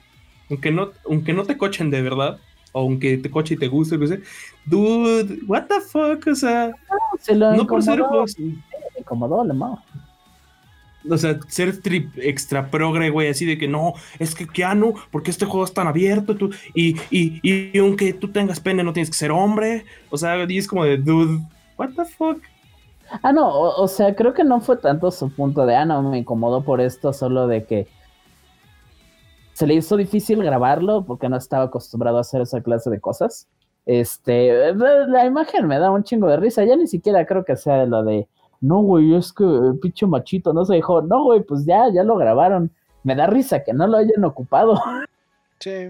Aunque no, aunque no te cochen de verdad, o aunque te coche y te guste, no sé. Dude, what the fuck, o sea,
Se lo
no por ser
se incomodó, la mao.
O sea, ser trip extra progre, güey, así de que no, es que Keanu, porque este juego es tan abierto tú, y, y, y aunque tú tengas pene, no tienes que ser hombre. O sea, y es como de, dude, what the fuck.
Ah, no, o, sea, creo que no fue tanto su punto de, ah, no, me incomodó por esto, solo de que se le hizo difícil grabarlo porque no estaba acostumbrado a hacer esa clase de cosas. Este, la imagen me da un chingo de risa, ya ni siquiera creo que sea lo de, no, güey, es que eh, pinche machito no se dejó, no, güey, pues ya, ya lo grabaron. Me da risa que no lo hayan ocupado.
Sí,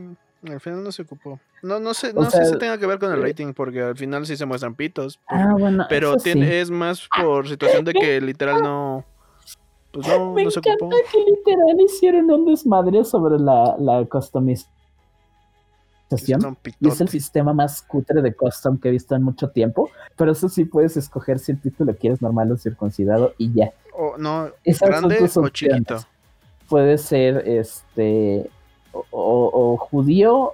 al final no se ocupó. No, no sé,
O
no sé
sea,
si tenga que ver con el
eh,
rating, porque al final sí se muestran pitos. por-
Ah, bueno,
pero
eso
tiene,
sí.
es más por situación de que literal no. pues no,
Me
no se
encanta
ocupó.
que literal hicieron un desmadre sobre la, la customización. Es
pitote.
el sistema más cutre de custom que he visto en mucho tiempo. Pero eso sí puedes escoger si el título quieres normal o circuncidado y ya.
O, no,
Esas
grande o chiquito.
Puede ser este o, o- o judío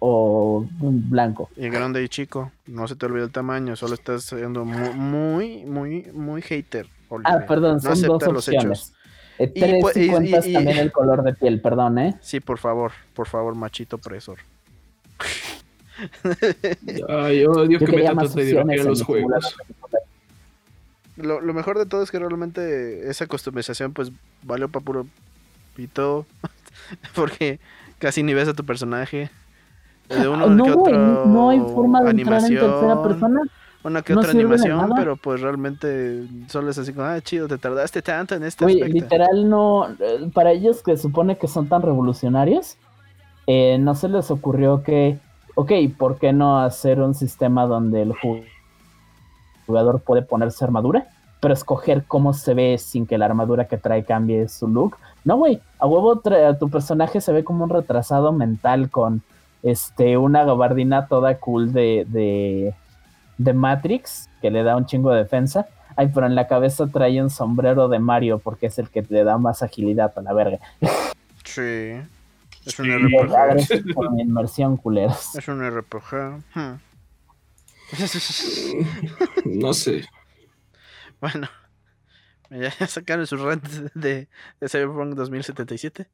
o blanco.
Y grande y chico. No se te olvide el tamaño. Solo estás siendo mu- muy, muy, muy hater.
Ah, perdón,
No
son dos opciones. Eh,
Y
tres
pu-
si
y-
cuentas
y- y-
también el color de piel, perdón, ¿eh?
Sí, por favor, por favor, machito opresor.
Ay, yo odio
Yo
que
quería
metan
más
ideología
opciones
en los juegos.
lo mejor de todo es que realmente esa customización pues valió para puro pito. Porque casi ni ves a tu personaje. De uno
Ah, no,
que
güey,
otro
no hay forma de entrar en tercera persona.
Una que
no
otra animación, pero pues realmente solo es así como, ah, chido, te tardaste tanto en este aspecto.
literal no. eh, Para ellos que supone que son tan revolucionarios, eh, no se les ocurrió que, ok, ¿por qué no hacer un sistema donde el ju- jugador puede ponerse armadura? Pero escoger cómo se ve sin que la armadura que trae cambie su look. No, güey, a huevo tu personaje se ve como un retrasado mental con este una gabardina toda cool de, de, de Matrix, que le da un chingo de defensa. Ay, pero en la cabeza trae un sombrero de Mario porque es el que le da más agilidad a la verga.
Sí. Es un
Sí.
RPG.
Mi inmersión, culeros.
Es un RPG. Hmm.
No sé.
bueno. Ya sacaron sus rants de, de Cyberpunk 2077.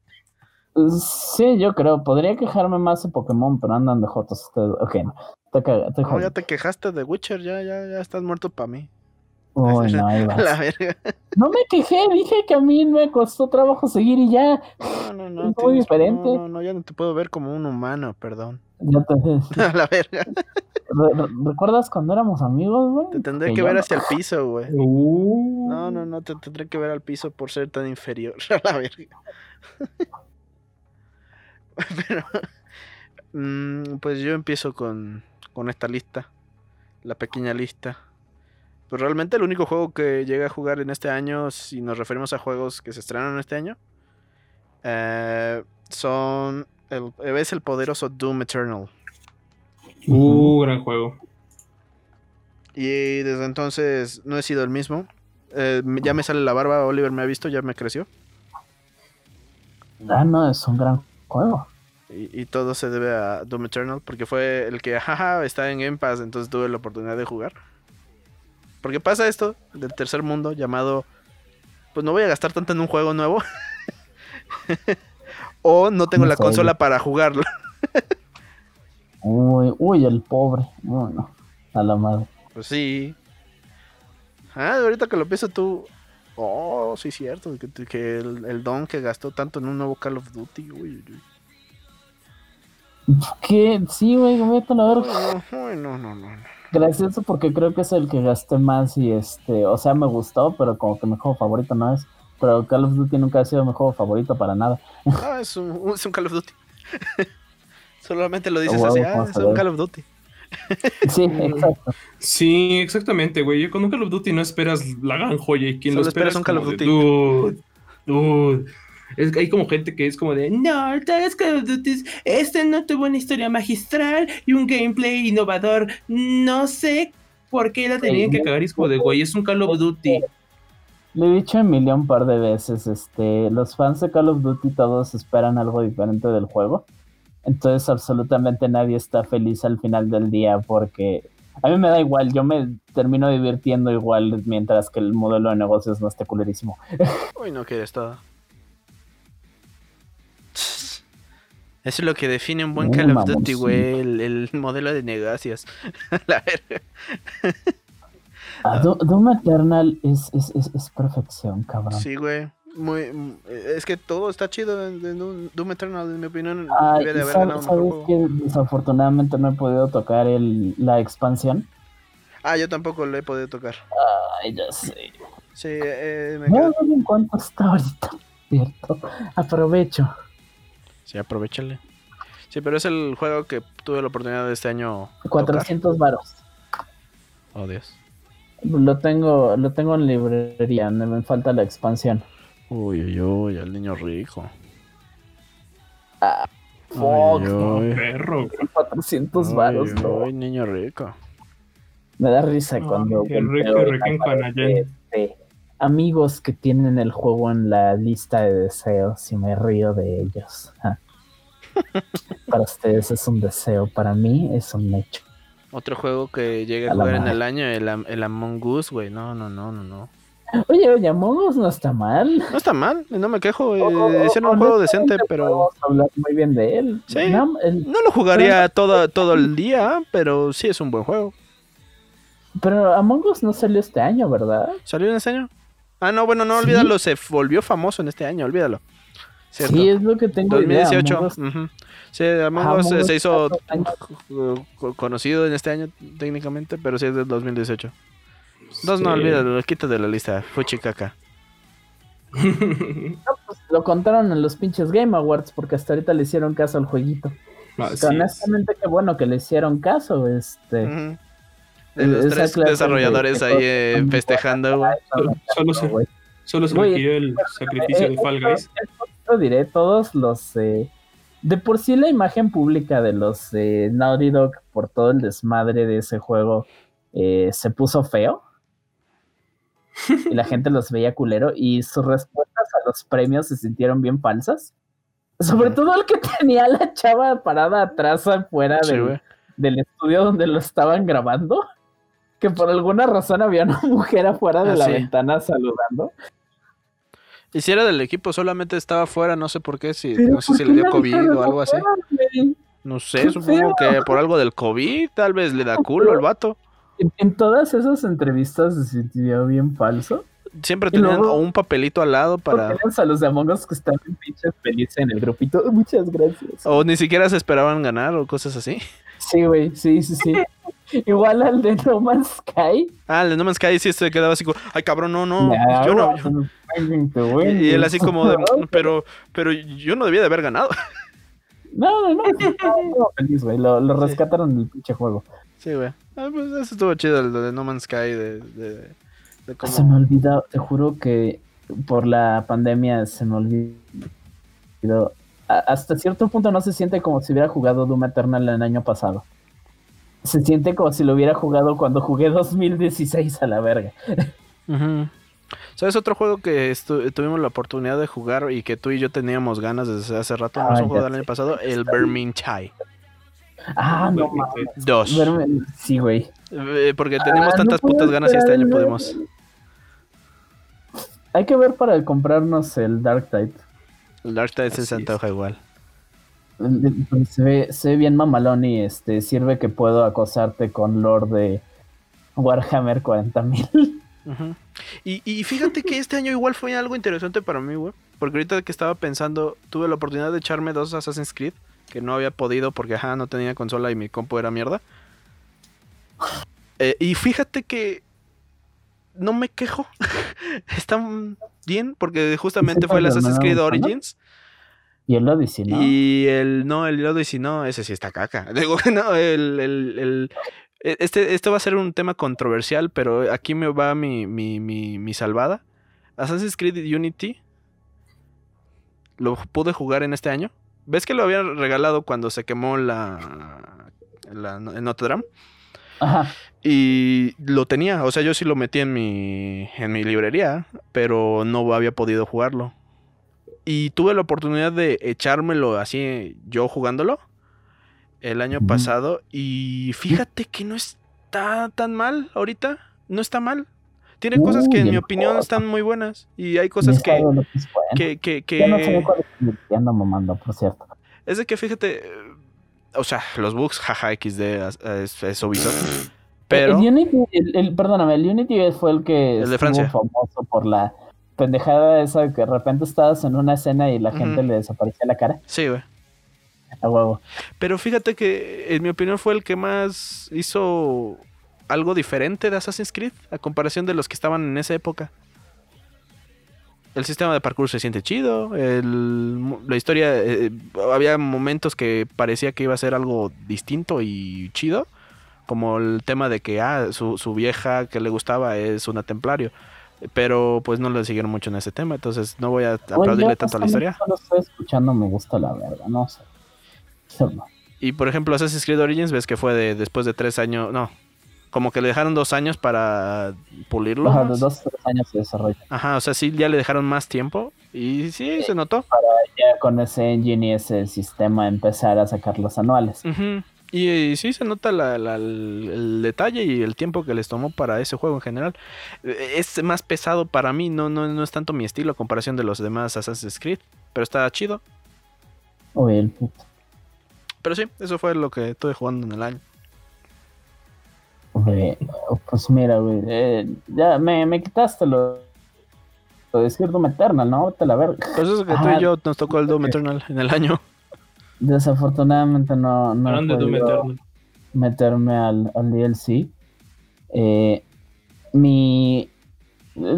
Sí, yo creo. Podría quejarme más de Pokémon, pero andan de jotos ustedes. Ok, no. Te caga, te
No, ya te quejaste de Witcher, ya, ya, ya estás muerto para mí.
Uy, no, ahí vas.
La verga.
No me quejé, dije que a mí me costó trabajo seguir y ya.
No, no, no.
Es muy
tienes-
diferente.
No, no, no, ya no te puedo ver como un humano, perdón.
Ya te-
A la verga.
Re- re- ¿Recuerdas cuando éramos amigos, güey?
Te tendré
Que
ver
no.
hacia el piso, güey.
Uh.
No, no, no, te tendré que ver al piso por ser tan inferior. A la verga. Pero, mm, pues yo empiezo con, con esta lista. La pequeña lista. Pues realmente el único juego que llegué a jugar en este año, si nos referimos a juegos que se estrenaron este año, eh, son. El, es el poderoso Doom Eternal.
Uh, gran juego.
Y desde entonces no he sido el mismo. Eh, ya me sale la barba, Oliver me ha visto, ya me creció.
Ah, no, es un gran juego.
Y, y todo se debe a Doom Eternal, porque fue el que, jaja, está en Game Pass, entonces tuve la oportunidad de jugar. Porque pasa esto del tercer mundo llamado, pues no voy a gastar tanto en un juego nuevo. o no tengo
No
la consola para jugarlo.
Uy, uy, el pobre. Uy, no. A la madre.
Pues sí. Ah, ahorita que lo pienso tú. Oh, sí, cierto. Que, que el, el don que gastó tanto en un nuevo Call of Duty. Uy, uy, uy.
¿Qué? Sí, güey, vete a la verga.
no, uy, no, no, no, no.
Gracioso porque creo que es el que gasté más y este, o sea, me gustó, pero como que mi juego favorito no es. Pero Call of Duty nunca ha sido mi juego favorito para nada.
Ah, es un, es un Call of Duty. Solamente lo dices así, ah, es un. Call of Duty.
Sí, exacto.
Sí, exactamente, güey. Yo Con un Call of Duty no esperas la gran joya y quien
Solo
lo espera
esperas
es
un Call of
de,
Duty.
Dude, dude. Es hay como gente que es como de, no, tal vez Call of Duty, este no tuvo una historia magistral y un gameplay innovador. No sé por qué la tenían que cagar. Y es como de, güey, es un Call of Duty.
Le he dicho un millón par de veces, este, los fans de Call of Duty todos esperan algo diferente del juego. Entonces absolutamente nadie está feliz al final del día porque a mí me da igual, yo me termino divirtiendo igual mientras que el modelo de negocios no esté culerísimo.
Uy, no quieres todo. Eso es lo que define un buen
Muy
Call of. Duty, güey. El, el modelo de negocios. La verga.
Ah, Do- Doom Eternal es, es, es, es perfección, cabrón.
Sí, güey. Muy, es que todo está chido en, Doom- Eternal, en mi opinión.
Ay,
debería de haber
¿sabes, que desafortunadamente no he podido tocar el, la expansión?
Ah, yo tampoco lo he podido tocar.
Ay, ya sé.
Sí, eh, me
No sé en cuánto está ahorita, ¿cierto? Aprovecho.
Sí, aprovechale. Sí, pero es el juego que tuve la oportunidad de este año. tocar.
400 varos.
Oh, Dios.
Lo tengo, lo tengo en librería, me falta la expansión.
Uy, uy, uy, el niño rico.
Ah,
Uy,
fuck,
uy,
No,
uy.
perro.
400
Uy,
varos,
uy,
no.
niño rico.
Me da risa
Ay,
cuando
qué rico, rico en
amigos que tienen el juego en la lista de deseos y me río de ellos. Ah. Para ustedes es un deseo, para mí es un hecho.
Otro juego que llegué a jugar en el año, el, el Among Us, güey. No, no, no, no, no.
Oye, oye, Among Us no está mal.
No está mal, no me quejo. eh,
O-
hicieron un juego decente, pero
podemos hablar muy bien de él.
Sí.
El-
no lo jugaría todo, todo el día, pero sí es un buen juego.
pero Among Us no salió este año, ¿verdad?
¿Salió en este año? Ah, no, bueno, no,
Sí.
olvídalo, se volvió famoso en este año, olvídalo. Cierto.
Sí, es lo que tengo idea.
2018.
Among Us-
ujú. Sí, Among Us,
Among
eh,
Us
se hizo conocido en este año técnicamente, pero sí es del 2018. Dos, no,
Sí.
olvídalo, quita de la lista. Fue chicaca.
No, pues, lo contaron en los pinches Game Awards porque hasta ahorita le hicieron caso al jueguito.
Es.
honestamente, qué bueno que le hicieron caso. Este.
De los tres desarrolladores
de-
ahí eh, festejando, güey.
Solo se, solo se
Güey,
requirió el sacrificio de
Eh,
Fall
esto-
Guys.
esto lo diré, todos los... eh, de por sí la imagen pública de los eh, Naughty Dog por todo el desmadre de ese juego eh, se puso feo. y la gente los veía culero y sus respuestas a los premios se sintieron bien falsas. Sobre todo el que tenía a la chava parada atrás afuera
Sí,
del,
güey.
del estudio donde lo estaban grabando. Que por alguna razón había una mujer afuera de
Ah,
la
sí.
ventana saludando.
Y si era del equipo, solamente estaba fuera, no sé por qué, si, no sé
¿por
si le dio COVID o algo así.
afuera?
No sé,
¡Qué
supongo que por algo del COVID, tal vez le da culo el vato.
En, en todas esas entrevistas se sintió bien falso.
Siempre tenían
luego-
un papelito al lado para...
A los de Among Us que están pinches felices en el grupito. Muchas gracias.
O ni siquiera se esperaban ganar o cosas así.
Sí, güey, sí, sí, sí. Igual al de No Man's Sky.
Ah, el de No Man's Sky sí se quedaba así como, ay cabrón, no, no,
Ya,
yo no. yo-". Y él así como de,
güey.
pero, pero yo no debía de haber ganado.
No, no, no. Feliz, güey. Lo, lo
Sí.
rescataron del pinche juego.
Sí, güey. Ah, pues eso estuvo chido, el de No Man's Sky, de, de, de cómo...
Se me olvidó, te juro que por la pandemia se me olvidó. Hasta cierto punto no se siente como si hubiera jugado Doom Eternal el año pasado. Se siente como si lo hubiera jugado cuando jugué 2016 a la verga.
Ujú. ¿Sabes otro juego que tuvimos la oportunidad de jugar y que tú y yo teníamos ganas desde hace rato? No es
Ah,
un juego
ya
del año pasado, el Vermintide
Ah, no
Bueno,
mames.
2.
Verme- Sí, güey.
Eh, porque teníamos
Ah,
tantas
no
putas ganas y este año pudimos.
Hay que ver para comprarnos el Dark Tide.
El Dark Tide se antoja igual.
Se ve, se ve bien mamalón y este sirve que puedo acosarte con Lord de Warhammer 40.000.
Ujú. y, y fíjate que este año igual fue algo interesante para mí, güey. Porque ahorita que estaba pensando, tuve la oportunidad de echarme dos Assassin's Creed, que no había podido porque, ajá, no tenía consola y mi compu era mierda. Eh, y fíjate que no me quejo. Están bien, porque justamente fue el Assassin's Creed? Origins.
Y el Odyssey, ¿no?
Y el no, el Odyssey no, ese sí está caca. Digo, no, el, el, el- e- este, esto va a ser un tema controversial, pero aquí me va mi, mi, mi, mi salvada. Assassin's Creed Unity lo pude jugar en este año. ¿Ves que lo habían regalado cuando se quemó la, Notre Dame?
Ajá.
Y lo tenía, o sea, yo sí lo metí en mi, en mi librería, pero no había podido jugarlo. Y tuve la oportunidad de echármelo así, yo jugándolo, el año pasado. Y fíjate que no está tan mal ahorita, no está mal. Tiene cosas que en mi opinión están muy buenas. Y hay cosas que, que, que, que-
Ya no sé cuál mamando, por cierto.
Es de que fíjate, o sea, los bugs, jaja, XD, es, es, Ubisoft. Pero...
El Unity, el, el- perdóname, el Unity fue el que
El de Francia.
famoso por la pendejada esa que de repente estabas en una escena y la gente le desaparecía la cara.
Sí, güey.
A huevo.
Pero fíjate que, en mi opinión, fue el que más hizo algo diferente de Assassin's Creed a comparación de los que estaban en esa época. El sistema de parkour se siente chido. el- la historia. eh, había momentos que parecía que iba a ser algo distinto y chido. Como el tema de que ah, su, su vieja que le gustaba es una templario. Pero pues no le siguieron mucho en ese tema, entonces no voy a aplaudirle
yo
tanto a la historia.
Solo estoy escuchando, me gusta la verga, no sé. No.
Y por ejemplo, Assassin's Creed Origins, ves que fue de después de tres años, no, como que le dejaron dos años para pulirlo.
Ajá, dos a tres años de desarrollo.
Ajá, o sea, sí, ya le dejaron más tiempo y sí, se notó.
Ya con ese engine y ese sistema empezar a sacar los anuales.
Ujú. Y, y sí se nota la- la- el, el detalle y el tiempo que les tomó para ese juego en general. Eh, Es más pesado para mí, no, no, no es tanto mi estilo a comparación de los demás Assassin's Creed, pero está chido.
Oye, el puto.
Pero sí, eso fue lo que estuve jugando en el año.
Güey, pues mira, güey, eh, ya me, me quitaste lo, lo de Skirt Doom Eternal, ¿no? Vete a la verga.
Pues eso que tú
Ajá.
y yo nos tocó el Doom Eternal en el año.
Desafortunadamente no, no he podido meterme al, al DLC. Eh, mi...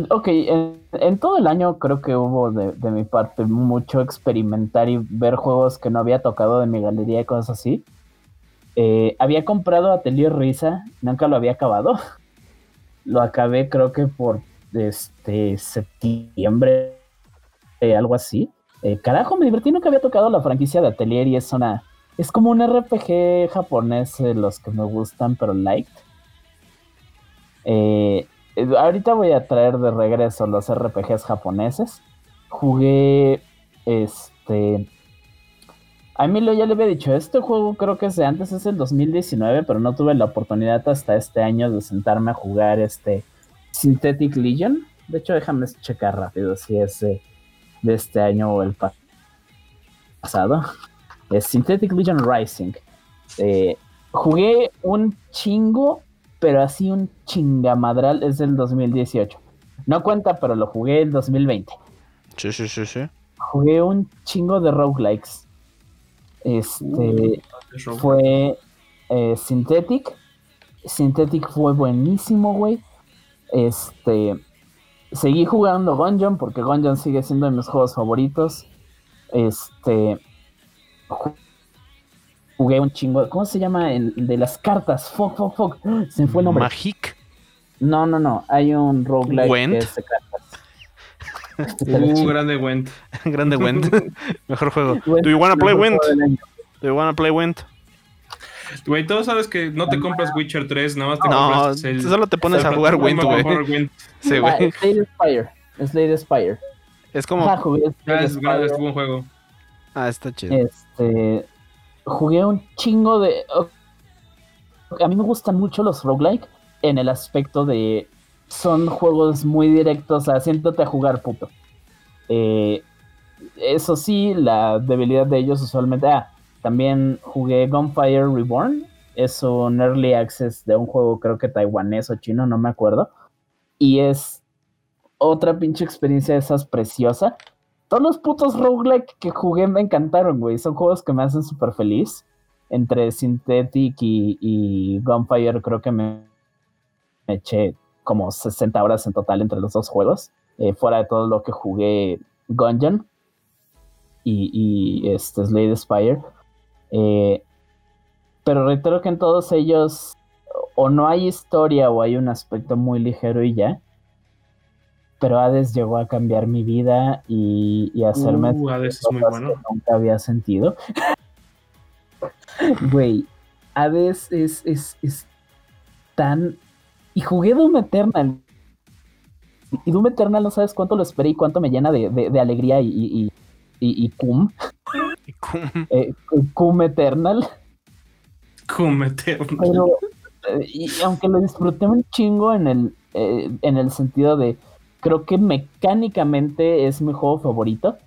Ok, en, en todo el año creo que hubo de, de mi parte mucho experimentar y ver juegos que no había tocado de mi galería y cosas así. Eh, había comprado Atelier Risa, nunca lo había acabado. Lo acabé creo que por este septiembre, eh, algo así. Eh, carajo, me divertí, nunca había tocado la franquicia de Atelier y es una... Es como un RPG japonés, eh, los que me gustan, pero light. Ahorita voy a traer de regreso los RPGs japoneses. Jugué este. A Emilio ya le había dicho, este juego creo que es de antes, es el 2019, pero no tuve la oportunidad hasta este año de sentarme a jugar este Synthetic Legion. De hecho, déjame checar rápido si es de, de este año o el pa- pasado. Es Synthetic Legion Rising. Eh, jugué un chingo, pero así un chingamadral es del 2018. No cuenta, pero lo jugué en 2020.
Sí, sí, sí, sí.
Jugué un chingo de roguelikes. Este
Uh,
fue eh, Synthetic. Synthetic fue buenísimo, güey. Este. Seguí jugando Gungeon porque Gungeon sigue siendo de mis juegos favoritos. Este. ju- Jugué un chingo. ¿Cómo se llama? El de las cartas. Fuck, fuck, fuck. Se me fue el nombre.
Magic.
No, no, no. Hay un roguelike
Gwent.
que es de cartas.
Uh, grande Went.
Grande Went. Mejor juego. Do you wanna play Went? Do you wanna play Went?
Güey, todos sabes que no te compras Witcher 3, nada más te
No,
compras el...
solo te pones a jugar Went, güey. Sí,
Ah,
güey.
Slade Spire. Slade Spire.
Es como.
Ajá, jugué
Ah,
Slade
es es buen juego.
Ah, está chido.
Este. Jugué un chingo de. A mí me gustan mucho los roguelike en el aspecto de. Son juegos muy directos a siéntate a jugar, puto. Eh, eso sí, la debilidad de ellos usualmente. Ah, también jugué Gunfire Reborn. Es un early access de un juego, creo que taiwanés o chino, no me acuerdo. Y es otra pinche experiencia de esas preciosa. Todos los putos roguelike que jugué me encantaron, güey. Son juegos que me hacen súper feliz. Entre Synthetic y, y Gunfire creo que me, me eché como 60 horas en total entre los dos juegos. eh, fuera de todo lo que jugué Gungeon y, y este Slade Spire. Eh, pero reitero que en todos ellos o no hay historia o hay un aspecto muy ligero y ya. Pero Hades llegó a cambiar mi vida y, y hacerme
Uh, Hades es muy bueno.
que nunca había sentido. Güey, Hades es, es, es tan... Y jugué Doom Eternal. Y Doom Eternal no sabes cuánto lo esperé y cuánto me llena de, de- de alegría y, y, y, y- y cum. eh, cum Eternal.
Comete.
Pero, eh, y aunque lo disfruté un chingo en el, eh, en el sentido de, creo que mecánicamente es mi juego favorito.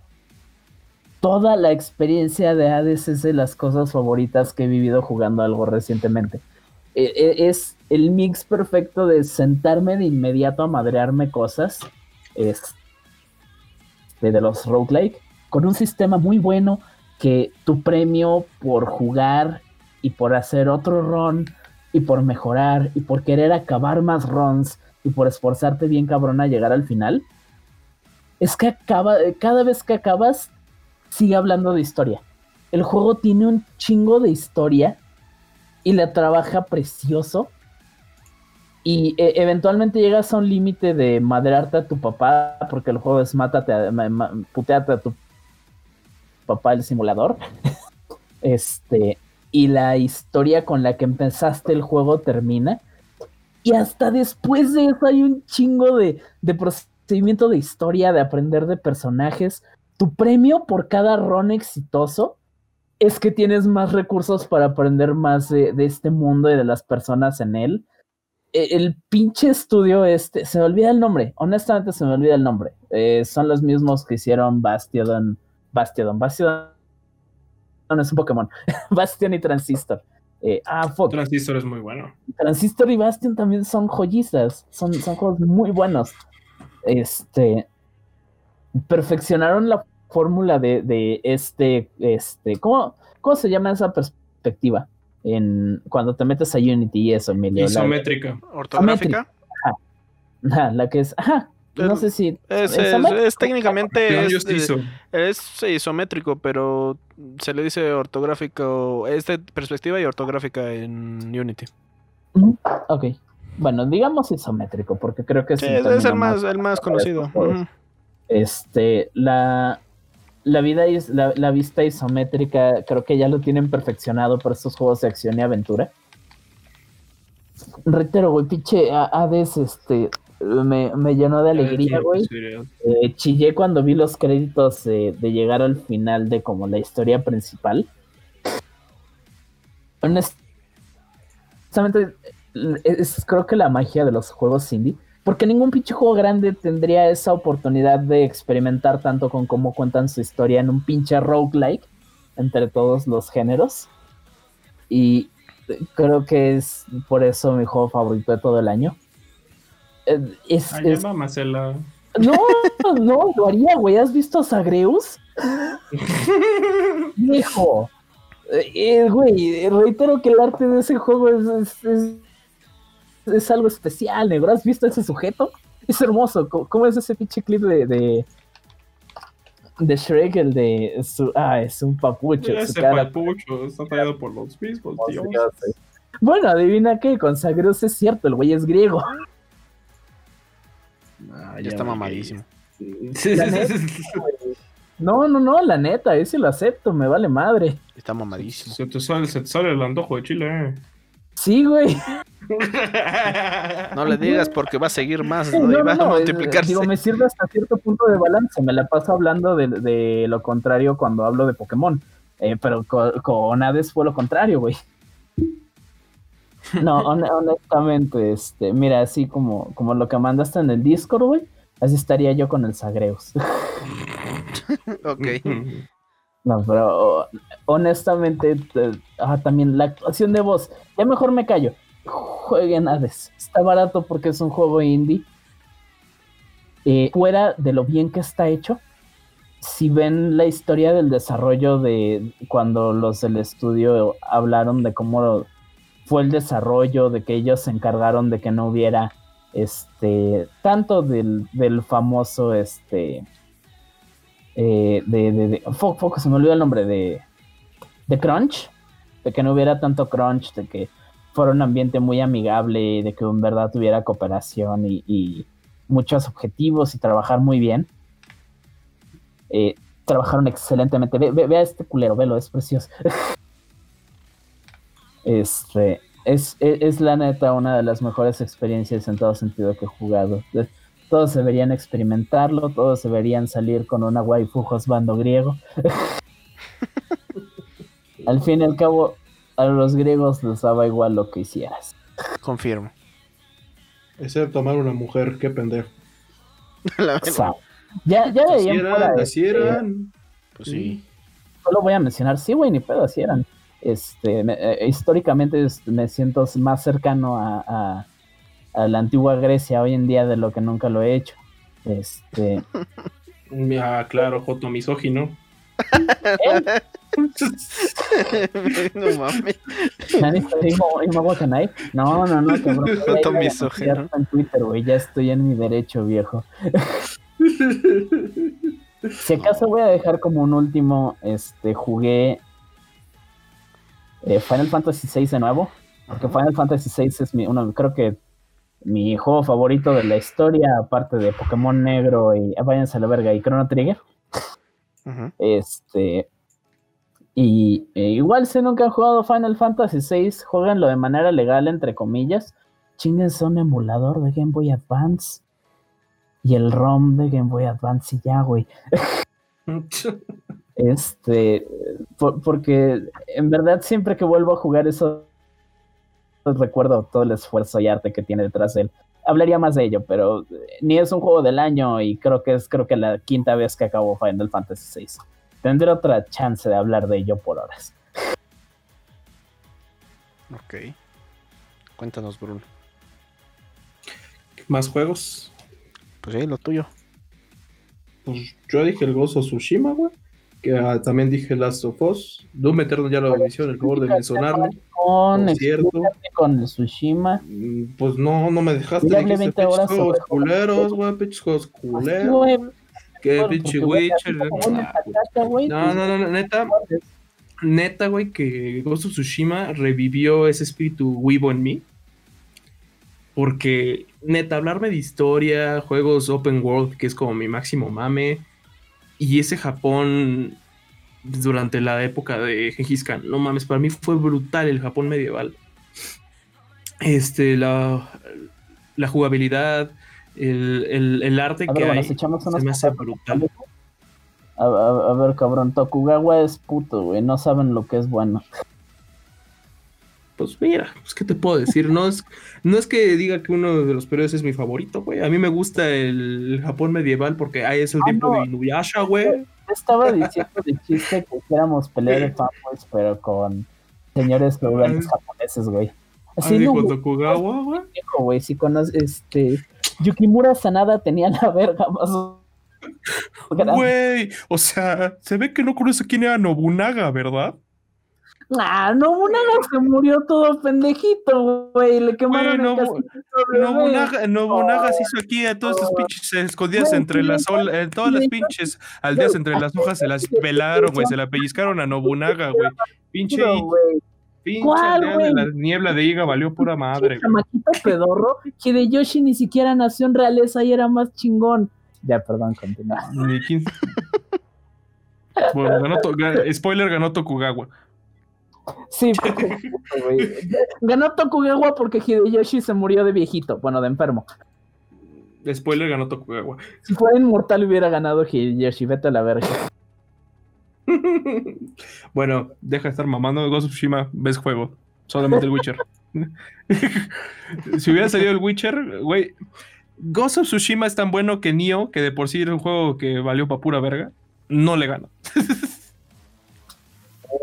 Toda la experiencia de Hades es de las cosas favoritas que he vivido jugando algo recientemente. Eh, eh, es el mix perfecto de sentarme de inmediato a madrearme cosas. Es de, de los roguelike. Con un sistema muy bueno que tu premio por jugar y por hacer otro run y por mejorar y por querer acabar más runs y por esforzarte bien cabrón a llegar al final, es que acaba, cada vez que acabas, sigue hablando de historia. El juego tiene un chingo de historia y la trabaja precioso. Y eh, eventualmente llegas a un límite de madrearte a tu papá, porque el juego es mátate, a, puteate a tu papá el simulador. este, y la historia con la que empezaste el juego termina. Y hasta después de eso hay un chingo de, de procedimiento de historia, de aprender de personajes. Tu premio por cada run exitoso es que tienes más recursos para aprender más de, de este mundo y de las personas en él. E- El pinche estudio este, se me olvida el nombre, honestamente se me olvida el nombre. Eh, son los mismos que hicieron Bastion, Bastion, Bastion no, es un Pokémon, Bastion y Transistor. Eh, ah, fuck.
Transistor es muy bueno.
Transistor y Bastion también son joyizas, son, son juegos muy buenos. Este perfeccionaron la fórmula de, de este, este, ¿cómo, ¿cómo se llama esa perspectiva? En cuando te metes a Unity y eso, Emilio. La,
Isométrica.
Ortográfica.
ajá, la que es, ajá, no sé si
Es,
¿Es
es- técnicamente es, es isométrico, pero se le dice ortográfico, es de perspectiva y ortográfica en Unity.
Ok. Bueno, digamos isométrico, porque creo que
Sí, es, es el más, el más conocido.
Este, la, la vida is- la, la vista isométrica, creo que ya lo tienen perfeccionado para estos juegos de acción y aventura. Reitero, güey, pinche Hades, este, me, me llenó de alegría, güey. Eh, chillé cuando vi los créditos eh, de llegar al final de como la historia principal. Honestamente, es creo que la magia de los juegos indie. Porque ningún pinche juego grande tendría esa oportunidad de experimentar tanto con cómo cuentan su historia en un pinche roguelike entre todos los géneros. Y creo que es por eso mi juego favorito de todo el año. Eh, Es,
Ay,
es-
mamacela.
no, no, lo haría, güey. ¿Has visto Zagreus? Viejo. Eh, güey, reitero que el arte de ese juego es, es, es- es algo especial, negro. ¿Has visto ese sujeto? Es hermoso. ¿Cómo, cómo es ese pinche clip de, de, de Shrek? El de su. Ah, es un papucho. su
Ese
cara-
papucho está traído por los mismos,
Oh.
Dios,
güey. Bueno, adivina qué, con Zagreus es cierto, el güey es griego.
Ah,
Ya está mamadísimo.
Neta, No, no, no, la neta, ese lo acepto, me vale madre.
Está mamadísimo.
Se te, sale, se te sale el antojo de Chile.
Sí, güey.
No le digas porque va a seguir más y va
no,
a multiplicarse.
Digo, me sirve hasta cierto punto de balance. Me la paso hablando de, de lo contrario cuando hablo de Pokémon. Eh, pero con, con Hades fue lo contrario, güey. No, hon- honestamente, este, mira, así como, como lo que mandaste en el Discord, güey, así estaría yo con el Zagreus.
Ok.
No, pero honestamente, te- ah, también la actuación de voz, ya mejor me callo. Jueguen Hades, está barato porque es un juego indie. Eh, fuera de lo bien que está hecho, si ven la historia del desarrollo de cuando los del estudio hablaron de cómo fue el desarrollo, de que ellos se encargaron de que no hubiera este tanto del, del famoso este eh, de, de, de fo- foco, se me olvidó el nombre de de crunch de que no hubiera tanto crunch de que fuera un ambiente muy amigable de que en verdad tuviera cooperación y, muchos objetivos y trabajar muy bien. Eh, trabajaron excelentemente. Ve, ve- ve a este culero velo es precioso. Este es, es, es la neta una de las mejores experiencias en todo sentido que he jugado todos deberían experimentarlo, todos deberían salir con una waifu bando griego. al fin y al cabo, a los griegos les daba igual lo que hicieras.
Confirmo.
Excepto amar a una mujer, qué pendejo.
La
ya, ya este,
nacieran.
Pues sí.
solo voy a mencionar, sí, güey, ni pedo, así eran. Este, me- eh, históricamente es- me siento más cercano a, a- a la antigua Grecia hoy en día de lo que nunca lo he hecho. Este,
Ah, claro, Joto misógino.
no mames.
No, no, no, cabrón. A
misógino.
En Twitter, güey, ya estoy en mi derecho, viejo. Si acaso voy a dejar como un último, este, jugué eh, Final Fantasy VI de nuevo, porque Final Fantasy VI es mi, uno, creo que mi juego favorito de la historia, aparte de Pokémon Negro y ah, váyanse a la verga y Chrono Trigger. Este. Y e igual si nunca han jugado Final Fantasy VI, jueguenlo de manera legal, entre comillas. Chingues un emulador de Game Boy Advance. Y el ROM de Game Boy Advance y ya, güey. Este, por- porque en verdad siempre que vuelvo a jugar eso, recuerdo todo el esfuerzo y arte que tiene detrás de él. Hablaría más de ello, pero eh, ni es un juego del año y creo que es creo que la quinta vez que acabo Final Fantasy VI. Tendré otra chance de hablar de ello por horas.
Ok. Cuéntanos, Bruno.
¿Más juegos?
Pues sí, lo tuyo.
Pues yo dije el Gozo Tsushima, güey. Que ah, también dije Last of Us. Doom Eternal ya lo hicieron, el favor de mencionarlo.
Con,
cierto.
con el Tsushima.
Mm, Pues no, no me dejaste.
Ya hablé
dijiste
20 horas
pinches juegos culeros, güey. Pinches juegos culeros.
Que pinche Witcher.
pues,
no, no, no, neta, neta, güey, que Ghost of Tsushima revivió ese espíritu Weibo en mí. Porque, neta, hablarme de historia, juegos open world, que es como mi máximo mame, y ese Japón durante la época de Gengis Khan, no mames, para mí fue brutal el Japón medieval. Este, la, la jugabilidad, el, el- el arte que
bueno,
hay, se me hace brutal.
A, a- a ver, cabrón, Tokugawa es puto, güey. No saben lo que es bueno.
Pues mira, pues qué te puedo decir, no es, no es que diga que uno de los periodos es mi favorito, güey. A mí me gusta el Japón medieval porque ahí es el
Ah,
tiempo
no.
de Inuyasha, güey.
Yo estaba diciendo de chiste que hiciéramos pelea de fanboys, pero con señores feudales japoneses, güey. Así
Así
no,
con
güey,
Tokugawa, güey.
güey. Si conoces, este. Yukimura Sanada tenía la verga más.
Güey, o sea, se ve que no conoce quién era Nobunaga, ¿verdad?
Ah, Nobunaga se murió todo pendejito, güey. Le quemaron el bebé.
Nobunaga, Nobunaga se hizo aquí a todos estos pinches escondidas entre las olas, en todas las pinches aldeas entre las hojas se las pelaron, güey, se la pellizcaron a Nobunaga, güey. Pinche, pinche
¿cuál,
aldea de la niebla de Iga valió pura madre,
chamaquito pedorro. Hideyoshi ni siquiera nació en realeza y era más chingón. Ya, perdón, continúa.
Ni 15. Bueno, ganó spoiler, ganó Tokugawa.
Sí, porque, güey. Ganó Tokugawa porque Hideyoshi se murió de viejito, bueno, de enfermo.
Spoiler, ganó Tokugawa.
Si fuera inmortal hubiera ganado Hideyoshi, vete a la verga.
bueno, deja de estar mamando Ghost of Tsushima, ves juego. Solamente el Witcher. si hubiera salido el Witcher, güey. Ghost of Tsushima es tan bueno que Nioh, que de por sí era un juego que valió pa' pura verga, no le gana.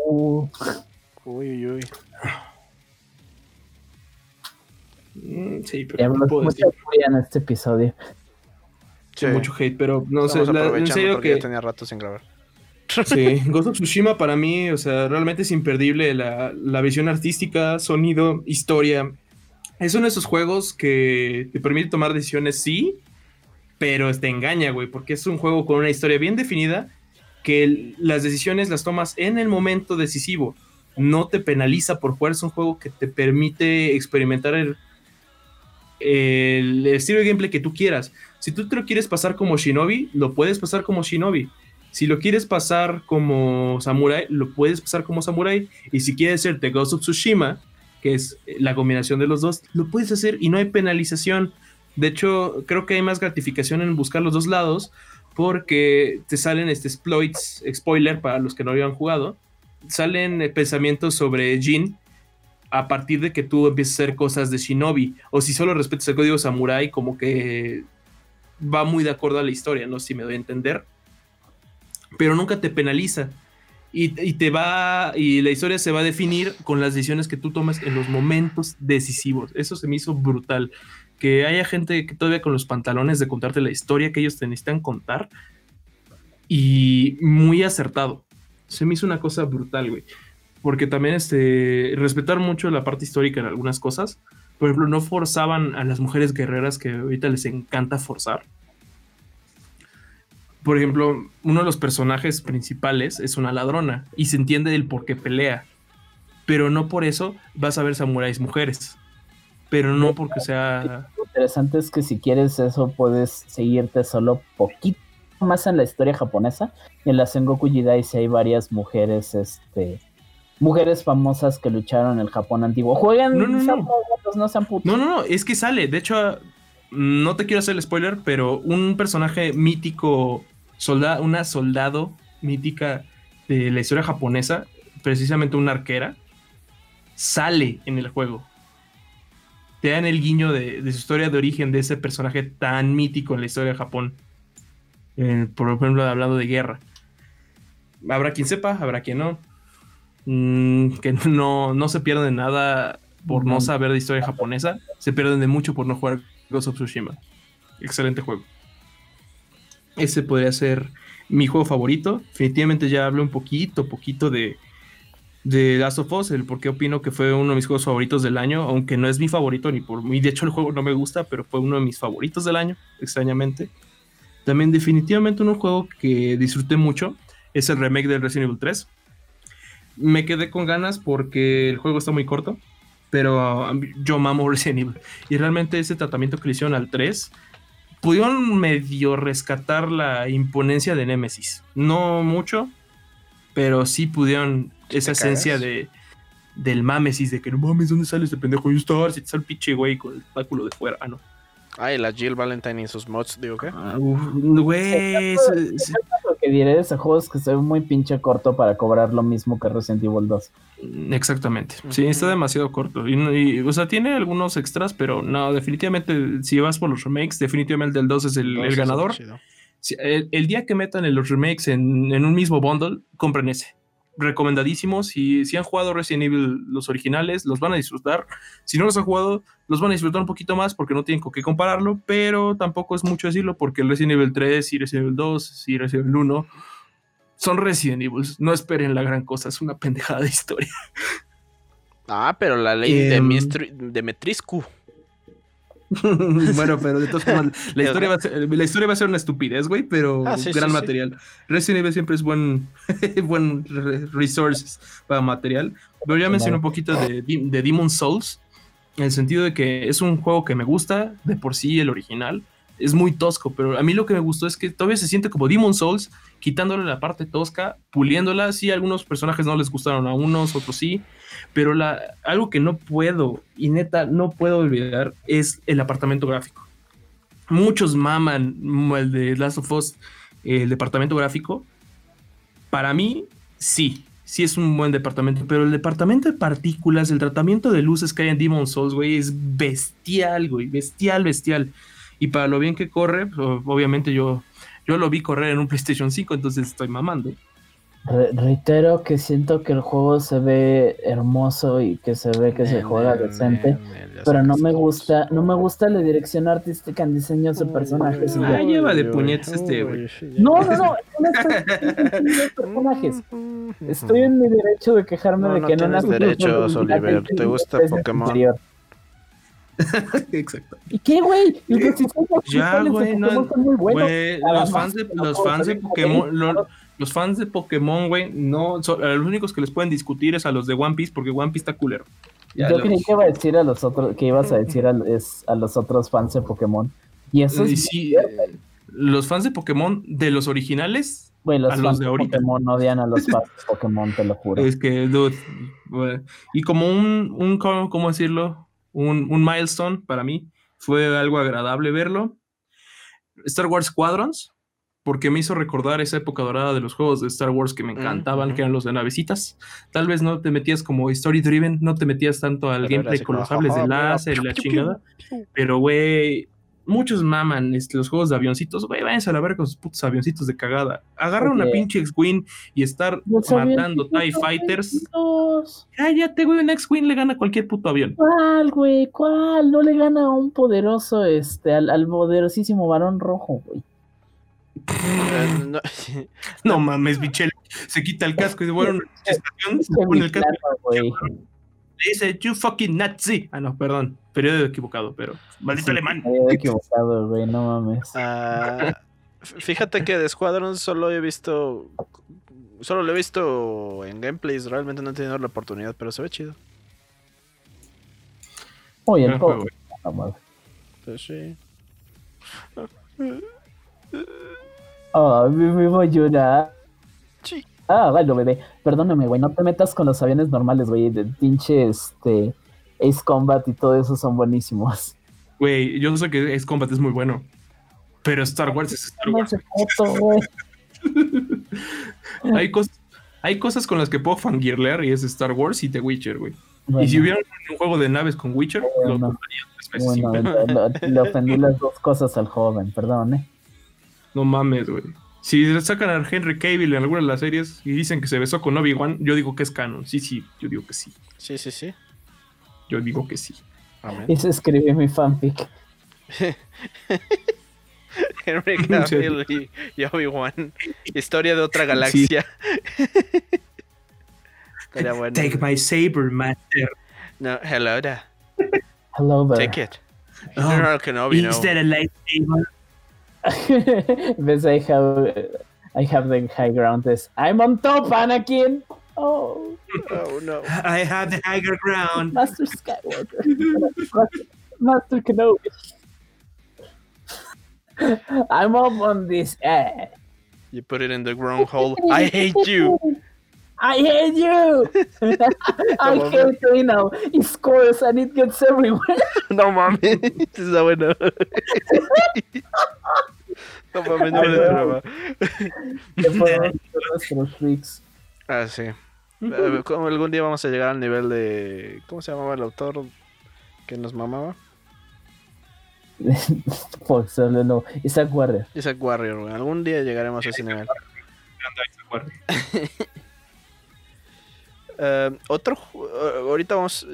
Uh,
Uy, uy, uy.
Mm, Sí, pero
ya
¿qué
hablamos
puedo
mucha furia en este episodio.
Sí,
Mucho hate, pero no sé, la- en
aprovechando
serio
porque
que...
ya tenía rato sin grabar.
Sí, Ghost of Tsushima para mí, o sea, realmente es imperdible la, la visión artística, sonido, historia. Es uno de esos juegos que te permite tomar decisiones, sí, pero te engaña, güey, porque es un juego con una historia bien definida que las decisiones las tomas en el momento decisivo. No te penaliza por jugar, es un juego que te permite experimentar el, estilo de gameplay que tú quieras. Si tú te lo quieres pasar como Shinobi, lo puedes pasar como Shinobi. Si lo quieres pasar como Samurai, lo puedes pasar como Samurai. Y si quieres ser The Ghost of Tsushima, que es la combinación de los dos, lo puedes hacer y no hay penalización. De hecho, creo que hay más gratificación en buscar los dos lados porque te salen este exploits, spoiler para los que no habían jugado, salen eh, pensamientos sobre Jin a partir de que tú empiezas a hacer cosas de Shinobi. O si solo respetas el código Samurai, como que va muy de acuerdo a la historia, no si me doy a entender pero nunca te penaliza. Y, y te va, y la historia se va a definir con las decisiones que tú tomas en los momentos decisivos. Eso se me hizo brutal. Que haya gente que todavía con los pantalones de contarte la historia que ellos te necesitan contar. Y muy acertado. Se me hizo una cosa brutal, güey. Porque también este, respetar mucho la parte histórica en algunas cosas. Por ejemplo, no forzaban a las mujeres guerreras que ahorita les encanta forzar por ejemplo, uno de los personajes principales es una ladrona y se entiende el por qué pelea. Pero no por eso vas a ver samuráis mujeres. Pero no porque sea.
interesante es que si quieres eso, puedes seguirte solo poquito más en la historia japonesa. En la Sengoku Jidai sí hay varias mujeres, este. Mujeres famosas que lucharon en el Japón antiguo. Juegan
No, no, no.
No sean putos.
No, no, no, es que sale. De hecho, no te quiero hacer el spoiler, pero un personaje mítico, solda- una soldado mítica de la historia japonesa, precisamente una arquera, sale en el juego. Te dan el guiño de, de su historia de origen de ese personaje tan mítico en la historia de Japón. Eh, por ejemplo, hablando de guerra. Habrá quien sepa, habrá quien no. Mm, que no, no se pierden nada por no saber de historia japonesa. Se pierden de mucho por no jugar Ghost of Tsushima. Excelente juego. Ese podría ser mi juego favorito. Definitivamente ya hablo un poquito, poquito de, de Last of Us, el por qué opino que fue uno de mis juegos favoritos del año, aunque no es mi favorito ni por mí. De hecho, el juego no me gusta, pero fue uno de mis favoritos del año, extrañamente. También definitivamente un juego que disfruté mucho es el remake del Resident Evil 3. Me quedé con ganas porque el juego está muy corto, pero um, yo mamo Resident Evil. Y realmente ese tratamiento que le hicieron al 3 pudieron medio rescatar la imponencia de Nemesis. No mucho, pero sí pudieron
¿Sí
esa esencia de del mamesis de que no mames, ¿dónde sale este pendejo? Yo estaba, si te sale el pinche güey con el de fuera. Ah, no.
Ay, la Jill Valentine y sus mods, digo que.
Ah, güey,
Lo que diré de ese juego es que se ve muy pinche corto para cobrar lo mismo que Resident Evil 2.
Exactamente. Sí, está demasiado corto. Y, o sea, tiene algunos extras, pero no, definitivamente, si vas por los remakes, definitivamente el 2 es el, ganador. el, el día que metan en los remakes en, en un mismo bundle, compren ese. Recomendadísimo. Si, si han jugado Resident Evil los originales, los van a disfrutar. Si no los han jugado, los van a disfrutar un poquito más porque no tienen con qué compararlo, pero tampoco es mucho decirlo porque el Resident Evil 3 y Resident Evil 2 y Resident Evil 1 son Resident Evil. No esperen la gran cosa, es una pendejada de historia.
Ah, pero la ley de,
Em,
de Metriscu.
bueno, pero de todas formas, la historia, va a ser, la historia va a ser una estupidez, güey, pero
Ah, sí,
gran
sí, sí.
material. Resident Evil siempre es buen, buen re- resources para material. Pero ya mencioné un poquito de, de Demon Souls, en el sentido de que es un juego que me gusta, de por sí el original. Es muy tosco, pero a mí lo que me gustó es que todavía se siente como Demon Souls, quitándole la parte tosca, puliéndola. Sí, algunos personajes no les gustaron a unos, otros sí. Pero algo que no puedo, y neta, no puedo olvidar, es el apartamento gráfico. Muchos maman el de Last of Us, el departamento gráfico. Para mí, sí, sí es un buen departamento, pero el departamento de partículas, el tratamiento de luces que hay en Demon Souls, güey, es bestial, güey, bestial, bestial. Y para lo bien que corre, pues, obviamente yo, yo lo vi correr en un PlayStation 5, entonces estoy mamando.
Re- reitero que siento que el juego se ve hermoso y que se ve que se juega decente. Pero no me gusta, no me gusta la dirección artística en diseños de personajes. y
Ah,
ya.
lleva de
Uy,
puñetas
uy,
este, güey.
uy.
No, no, no, no estoy personajes. Estoy en mi derecho de quejarme
No,
de
no
que no
tienes
nace
derechos, Oliver. ¿Te gusta Pokémon?
Exacto.
¿Y qué, güey? Y los
Ya, güey, no,
Pokémon son muy buenos.
Güey,
Nada
los fans de,
no
los fans de Pokémon, los fans de Pokémon, güey, no, son- a los únicos que les pueden discutir es a los de One Piece, porque One Piece está culero. Ya,
Yo creí que iba a decir a los otros, que ibas a decir a, es- a los otros fans de Pokémon. Y eso es
sí, eh, los fans de Pokémon de los originales,
Güey, los
a los de
de
ahorita.
Pokémon odian a los fans de Pokémon, te lo juro.
es que, dude, y como un, un ¿cómo cómo decirlo? Un, un milestone para mí, fue algo agradable verlo. Star Wars Squadrons, porque me hizo recordar esa época dorada de los juegos de Star Wars que me
Mm,
encantaban, que eran los de navecitas. Tal vez no te metías como story driven, no te metías tanto al
Pero
gameplay con los sables de
"Ajá, mira,
láser y la chingada. Pero, güey, muchos maman este, los juegos de avioncitos. Güey, váyanse a la verga con sus putos avioncitos de cagada. Agarra una pinche X-Wing y estar
Los
matando TIE Fighters. Cállate, güey, un X-Wing le gana a cualquier puto avión.
¿Cuál, güey? ¿Cuál? No le gana a un poderoso, este, al, al poderosísimo varón rojo, güey.
No-
No mames, Michelle. Se quita el casco y de bueno, estación, se pone el casco y dice, You fucking Nazi. Ah, no, perdón. Periodo equivocado, pero. Maldito
Sí,
alemán.
había equivocado, güey, no mames.
Ah, fíjate que de Squadron solo he visto. Solo lo he visto en gameplays. Realmente no he tenido la oportunidad, pero se ve chido.
Oye, el
Gran
juego.
Pues sí.
Oh, me, voy a llorar.
Sí.
Ah, bueno, bebé. Perdóname, güey. No te metas con los aviones normales, güey. De pinche, este. Ace Combat y todo eso son buenísimos.
Güey, yo sé que Ace Combat es muy bueno. Pero Star Wars es Star
No
Wars. Hay, cos- hay cosas con las que puedo fangirlear y es Star Wars y The Witcher, güey.
Bueno,
Y si hubiera un juego de naves con Witcher, lo compraría tres veces
bueno, le ofendí las dos cosas al joven, perdón, ¿eh?
No mames, güey. Si sacan a Henry Cavill en alguna de las series y dicen que se besó con Obi-Wan, yo digo que es canon. Sí, sí, yo digo que sí.
Sí, sí, sí.
Yo digo que sí.
Amén.
Y se escribió mi fanfic.
Henry. Cavill y, y Obi-Wan. Historia de otra galaxia. Estaría bueno.
my saber, master.
No, hello there.
Hello there.
Take it.
Oh,
no, Kenobi, no.
a lightsaber?
Ves, I have, I have the high ground. This I'm on top, Anakin. Oh,
Oh, no.
I have the higher ground.
Master Skywalker. Master, Master Kenobi. I'm up on this. Eh.
You put it in the wrong hole. I hate you.
I hate you. I hate Reno. He scores and it gets everywhere.
No mames. Está bueno. No mames, no.
Que fueron nuestros freaks.
Ah, sí. Eh, ¿cómo algún día vamos a llegar al nivel de. ¿Cómo se llamaba el autor que nos mamaba?
Solo no. Isaac Warrior.
Isaac Warrior, güey. Algún día llegaremos a ese nivel. Eh, otro. eh, ahorita vamos.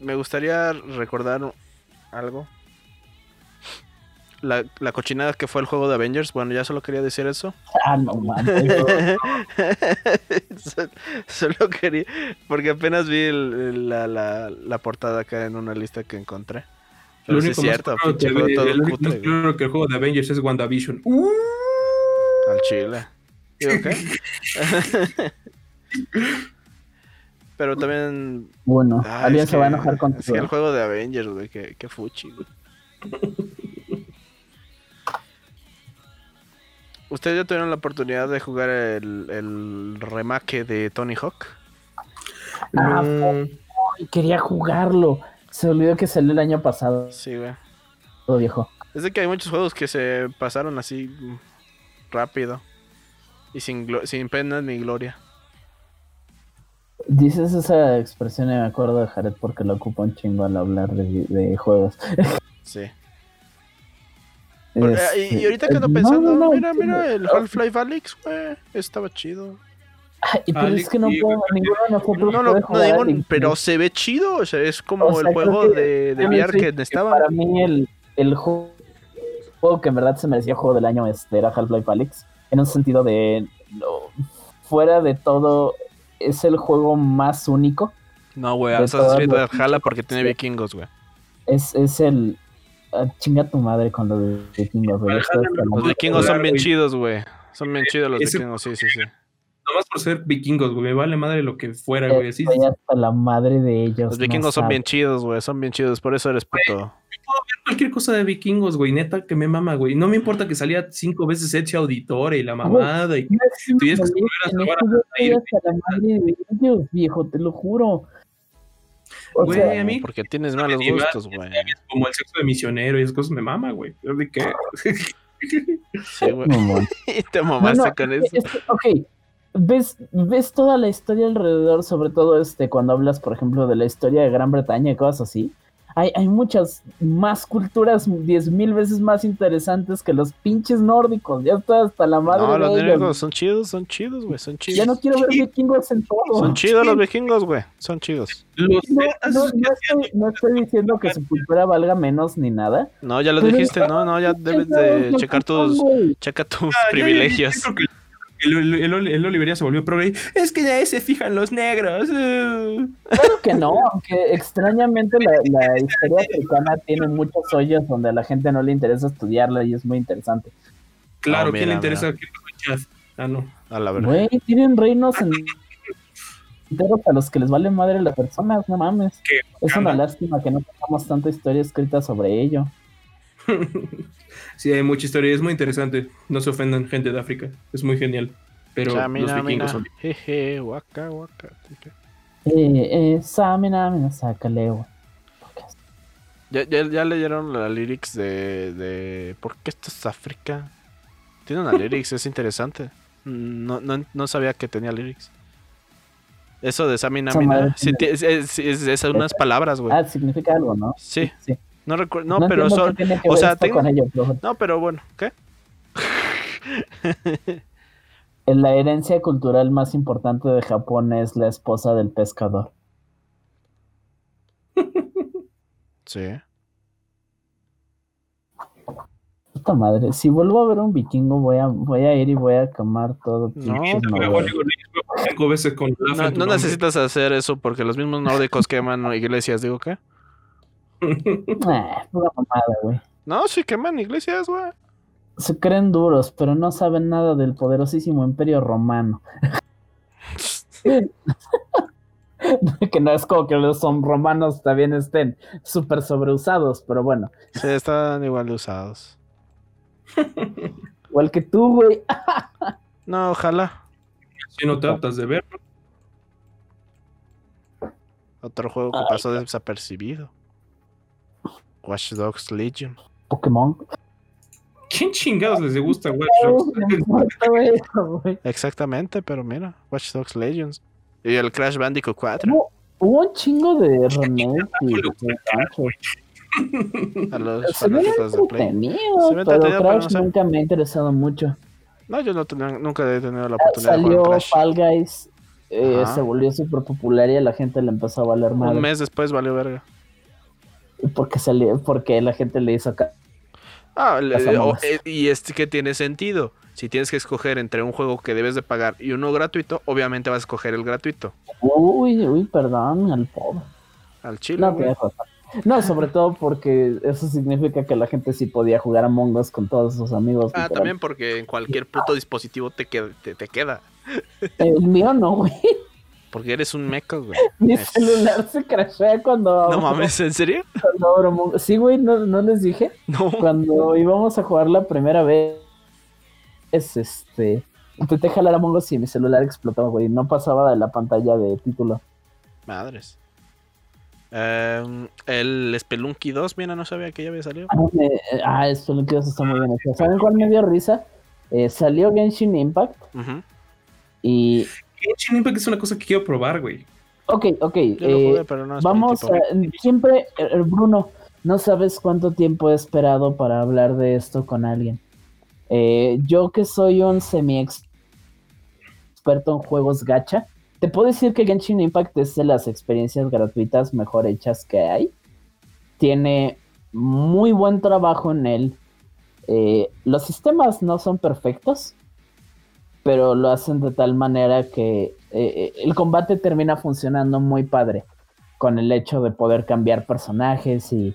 Me gustaría recordar algo. La, la cochinada que fue el juego de Avengers. Bueno, ya solo quería decir eso.
Ah, no.
Sol- Solo quería. Porque apenas vi el- la, la, la portada acá en una lista que encontré. Pero
Lo
sí
único
es cierto,
claro que, el único
cutre,
más
güey.
claro que el juego de Avengers es WandaVision. Uh,
Al chile. Digo, ¿qué? Pero también.
Bueno, alguien
es
se va a enojar
Es que el
contigo.
juego de Avengers, güey, que, que fuchi, güey. ¿Ustedes ya tuvieron la oportunidad de jugar el, el remake de Tony Hawk?
Ah,
no.
Ay, Quería jugarlo. Se olvidó que salió el año pasado,
Sí, güey.
viejo.
Es de que hay muchos juegos que se pasaron así mm, rápido. Y sin, sin pena ni gloria.
Dices esa expresión y me acuerdo de Jared porque lo ocupa un chingo al hablar de, juegos.
Sí. Por- eh, y, y ahorita que ando
Este,
pensando,
no, no,
mira,
no,
mira, el
no.
Half-Life Alyx, güey. Estaba chido.
Ay, pero
Alex,
es que no puedo, ninguno de nosotros
No, no,
puede
no
jugar
digo,
Alex,
pero se ve chido. O sea, es como
O sea,
el juego
que-
de, de VR que estaba.
Para mí el, el ju- juego que en verdad se merecía juego del año este era Half-Life Alyx. En un sentido de... no, fuera de todo, es el juego más único.
No, güey, Assassin's Creed
los-
Valhalla porque tiene
Sí.
vikingos, güey.
Es, es el... ah, chinga tu madre con lo de vikingos, güey.
Los vikingos son bien chidos, güey. Son bien chidos los vikingos, sí, sí, sí.
Nomás por ser vikingos, güey. Vale madre lo que fuera, güey. Así
Estoy hasta la madre de ellos.
Los
no
vikingos son bien chidos, güey. Son bien chidos, por eso eres puto.
Cualquier cosa de vikingos, güey. Neta que me mama, güey. No me importa que salía cinco veces Ezio Auditore y la mamada. Y...
No es una
Tienes que
ellos, viejo, te lo juro. O
Güey,
sea,
a mí-
Porque tienes malos gustos, güey.
Como el sexo de misionero y esas cosas me mama, güey. De que...
Sí, güey. Y te mamaste
no,
con
es
eso.
ok, ves, ves toda la historia alrededor, sobre todo este, cuando hablas, por ejemplo, de la historia de Gran Bretaña y cosas así. Hay, hay muchas más culturas, diez mil veces más interesantes que los pinches nórdicos. Ya está hasta la madre
No, los
de ellos.
vikingos son chidos, son chidos, güey. Son chidos.
Ya no quiero ver vikingos en todo.
Son chidos los vikingos, güey. Son chidos.
Los
No, no, no estoy, no estoy diciendo que su cultura valga menos ni nada.
No, ya lo dijiste, no, no, ya debes de checar tus, checa tus
Ah, ya, ya,
privilegios.
El, el, el, el Oliveria se volvió progre. Es que ya se fijan los negros.
Claro que no, aunque extrañamente la, la historia africana tiene muchos hoyos donde a la gente no le interesa estudiarla y es muy interesante.
Claro,
No,
¿quién le interesa? Ah, no.
A la verdad.
Güey, tienen reinos en- enteros a los que les vale madre las personas, no mames.
¿Qué?
Es una lástima que no tengamos tanta historia escrita sobre ello.
sí, hay mucha historia. Es muy interesante. No se ofendan, gente de África. Es muy genial. Pero
Chamina,
los vikingos
mina,
son.
jeje, waka, waka.
Eh, eh, Samina, mina.
¿Ya, ya, ya leyeron la lyrics de, de ¿Por qué esto es África? Tiene una lyrics, es interesante. No, no, no sabía que tenía lyrics. Eso de Samina Mina.
madre
Sí, es, es, es- es unas palabras, güey.
Ah, significa algo, ¿no?
Sí,
Sí.
No recuerdo. No,
No
pero son. o sea, tengo-
con ello, pero
No, pero bueno, ¿qué?
la herencia cultural más importante de Japón es la esposa del pescador.
Sí.
Puta madre, si vuelvo a ver un vikingo voy a, voy a ir y voy a quemar todo.
No, necesitas hacer eso porque los mismos nórdicos queman iglesias, digo, ¿qué?
Pura mamada, güey.
No, sí queman iglesias, güey.
Se creen duros, pero no saben nada del poderosísimo imperio romano. que no es como que los son romanos también estén súper sobreusados, pero bueno.
Sí, están igual de usados.
Igual que tú, güey.
No, ojalá.
Si no tratas de ver.
Otro juego que
Ay,
pasó desapercibido. Watch Dogs Legion.
Pokémon.
¿Quién chingados les gusta Watch Dogs?
eso.
Exactamente, pero mira, Watch Dogs Legends. Y el Crash Bandicoot 4.
Hubo, hubo un chingo de remake y de Crash.
A los
Se
fanáticos de Play. Se
pero Crash
no sé.
nunca me ha interesado mucho.
No, yo no tenía- nunca he tenido la oportunidad de
Salió
jugar Crash.
Fall Guys, eh, se volvió súper popular y a la gente le empezó a valer
Un
madre.
mes después valió verga.
Porque salió, porque la gente le hizo acá.
Ah, le- o- eh, y este que tiene sentido. Si tienes que escoger entre un juego que debes de pagar y uno gratuito, obviamente vas a escoger el gratuito.
Uy, uy, perdón, al pobre.
Al chile.
No, sobre todo porque eso significa que la gente sí podía jugar a Us con todos sus amigos.
Ah,
literal.
también porque en cualquier puto dispositivo te queda. Te, te queda.
El mío no, güey.
Porque eres un meco, güey.
Mi
Es-
celular se crashea cuando.
No mames, ¿en serio?
cuando abro. Sí, güey, no, no les dije.
No.
Cuando íbamos a jugar la primera vez, es este. Intenté jalar a Among Us y mi celular explotaba, güey. No pasaba de la pantalla de título.
Madres. Em, el Spelunky 2, mira, no sabía que ya había salido.
Ah, me- ah lo que está muy bien hecho. ¿Saben cuál me dio risa? Eh, salió Genshin Impact y.
Genshin Impact es una cosa que quiero probar, güey.
Ok, ok. Eh,
jugué, pero no
Vamos a, siempre, eh, Bruno, no sabes cuánto tiempo he esperado para hablar de esto con alguien. Eh, yo que soy un semi experto en juegos gacha, te puedo decir que Genshin Impact es de las experiencias gratuitas mejor hechas que hay. Tiene muy buen trabajo en él. Eh, los sistemas no son perfectos, pero lo hacen de tal manera que eh, eh, el combate termina funcionando muy padre con el hecho de poder cambiar personajes y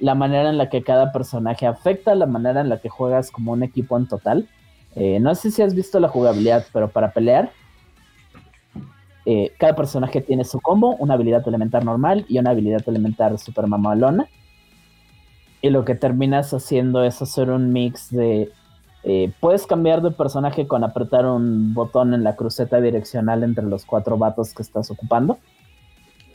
la manera en la que cada personaje afecta la manera en la que juegas como un equipo en total. Eh, no sé si has visto la jugabilidad, pero para pelear, cada personaje tiene su combo, una habilidad elemental normal y una habilidad elemental super mamalona. Y lo que terminas haciendo es hacer un mix de eh, puedes cambiar de personaje con apretar un botón en la cruceta direccional entre los cuatro vatos que estás ocupando.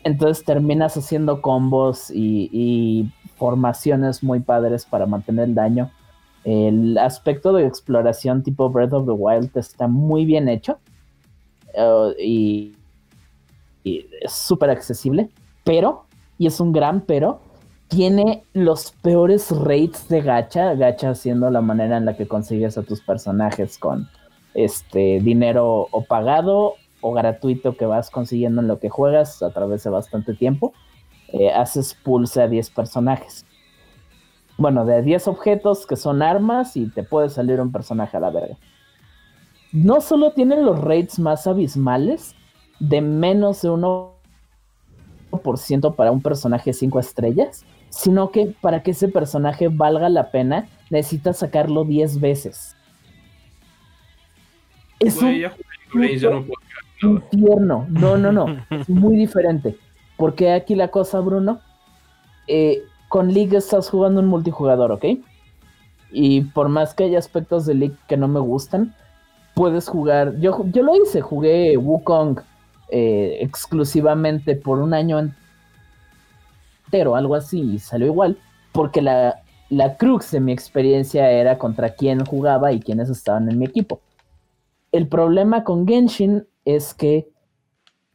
Entonces terminas haciendo combos y, formaciones muy padres para mantener el daño. El aspecto de exploración tipo Breath of the Wild está muy bien hecho. eh, y, y es súper accesible. Pero, y es un gran pero, tiene los peores rates de gacha, gacha siendo la manera en la que consigues a tus personajes con este dinero o pagado o gratuito que vas consiguiendo en lo que juegas a través de bastante tiempo. Eh, haces pulse a 10 personajes. Bueno, de 10 objetos que son armas y te puede salir un personaje a la verga. No solo tienen los rates más abismales, de menos de 1% para un personaje 5 estrellas, sino que para que ese personaje valga la pena, necesitas sacarlo 10 veces. Es
Güey,
un infierno. No, no, no. Es muy diferente. Porque aquí la cosa, Bruno, eh, con League estás jugando un multijugador, ¿ok? Y por más que haya aspectos de League que no me gustan, puedes jugar. Yo, yo lo hice, jugué Wukong eh, exclusivamente por un año entero, algo así, salió igual, porque la, la crux de mi experiencia era contra quién jugaba y quiénes estaban en mi equipo. El problema con Genshin es que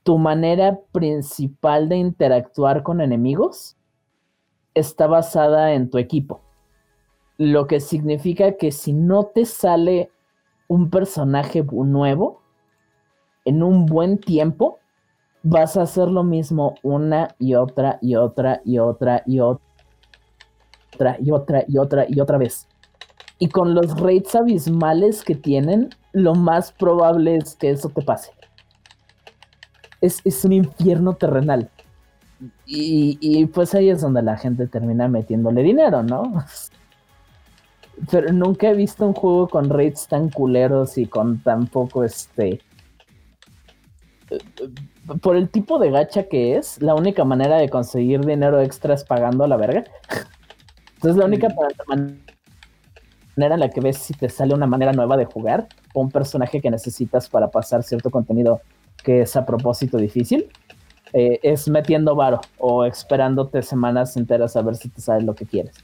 tu manera principal de interactuar con enemigos está basada en tu equipo. Lo que significa que si no te sale un personaje nuevo en un buen tiempo, vas a hacer lo mismo una y otra y otra y otra y otra y otra y otra y otra vez. Y con los rates abismales que tienen, lo más probable es que eso te pase. Es, un infierno terrenal. Y, y, pues ahí es donde la gente termina metiéndole dinero, ¿no? Pero nunca he visto un juego con rates tan culeros y con tan poco este. Por el tipo de gacha que es, la única manera de conseguir dinero extra es pagando a la verga. Entonces, la única manera en la que ves si te sale una manera nueva de jugar o un personaje que necesitas para pasar cierto contenido que es a propósito difícil, eh, es metiendo varo o esperándote semanas enteras a ver si te sale lo que quieres.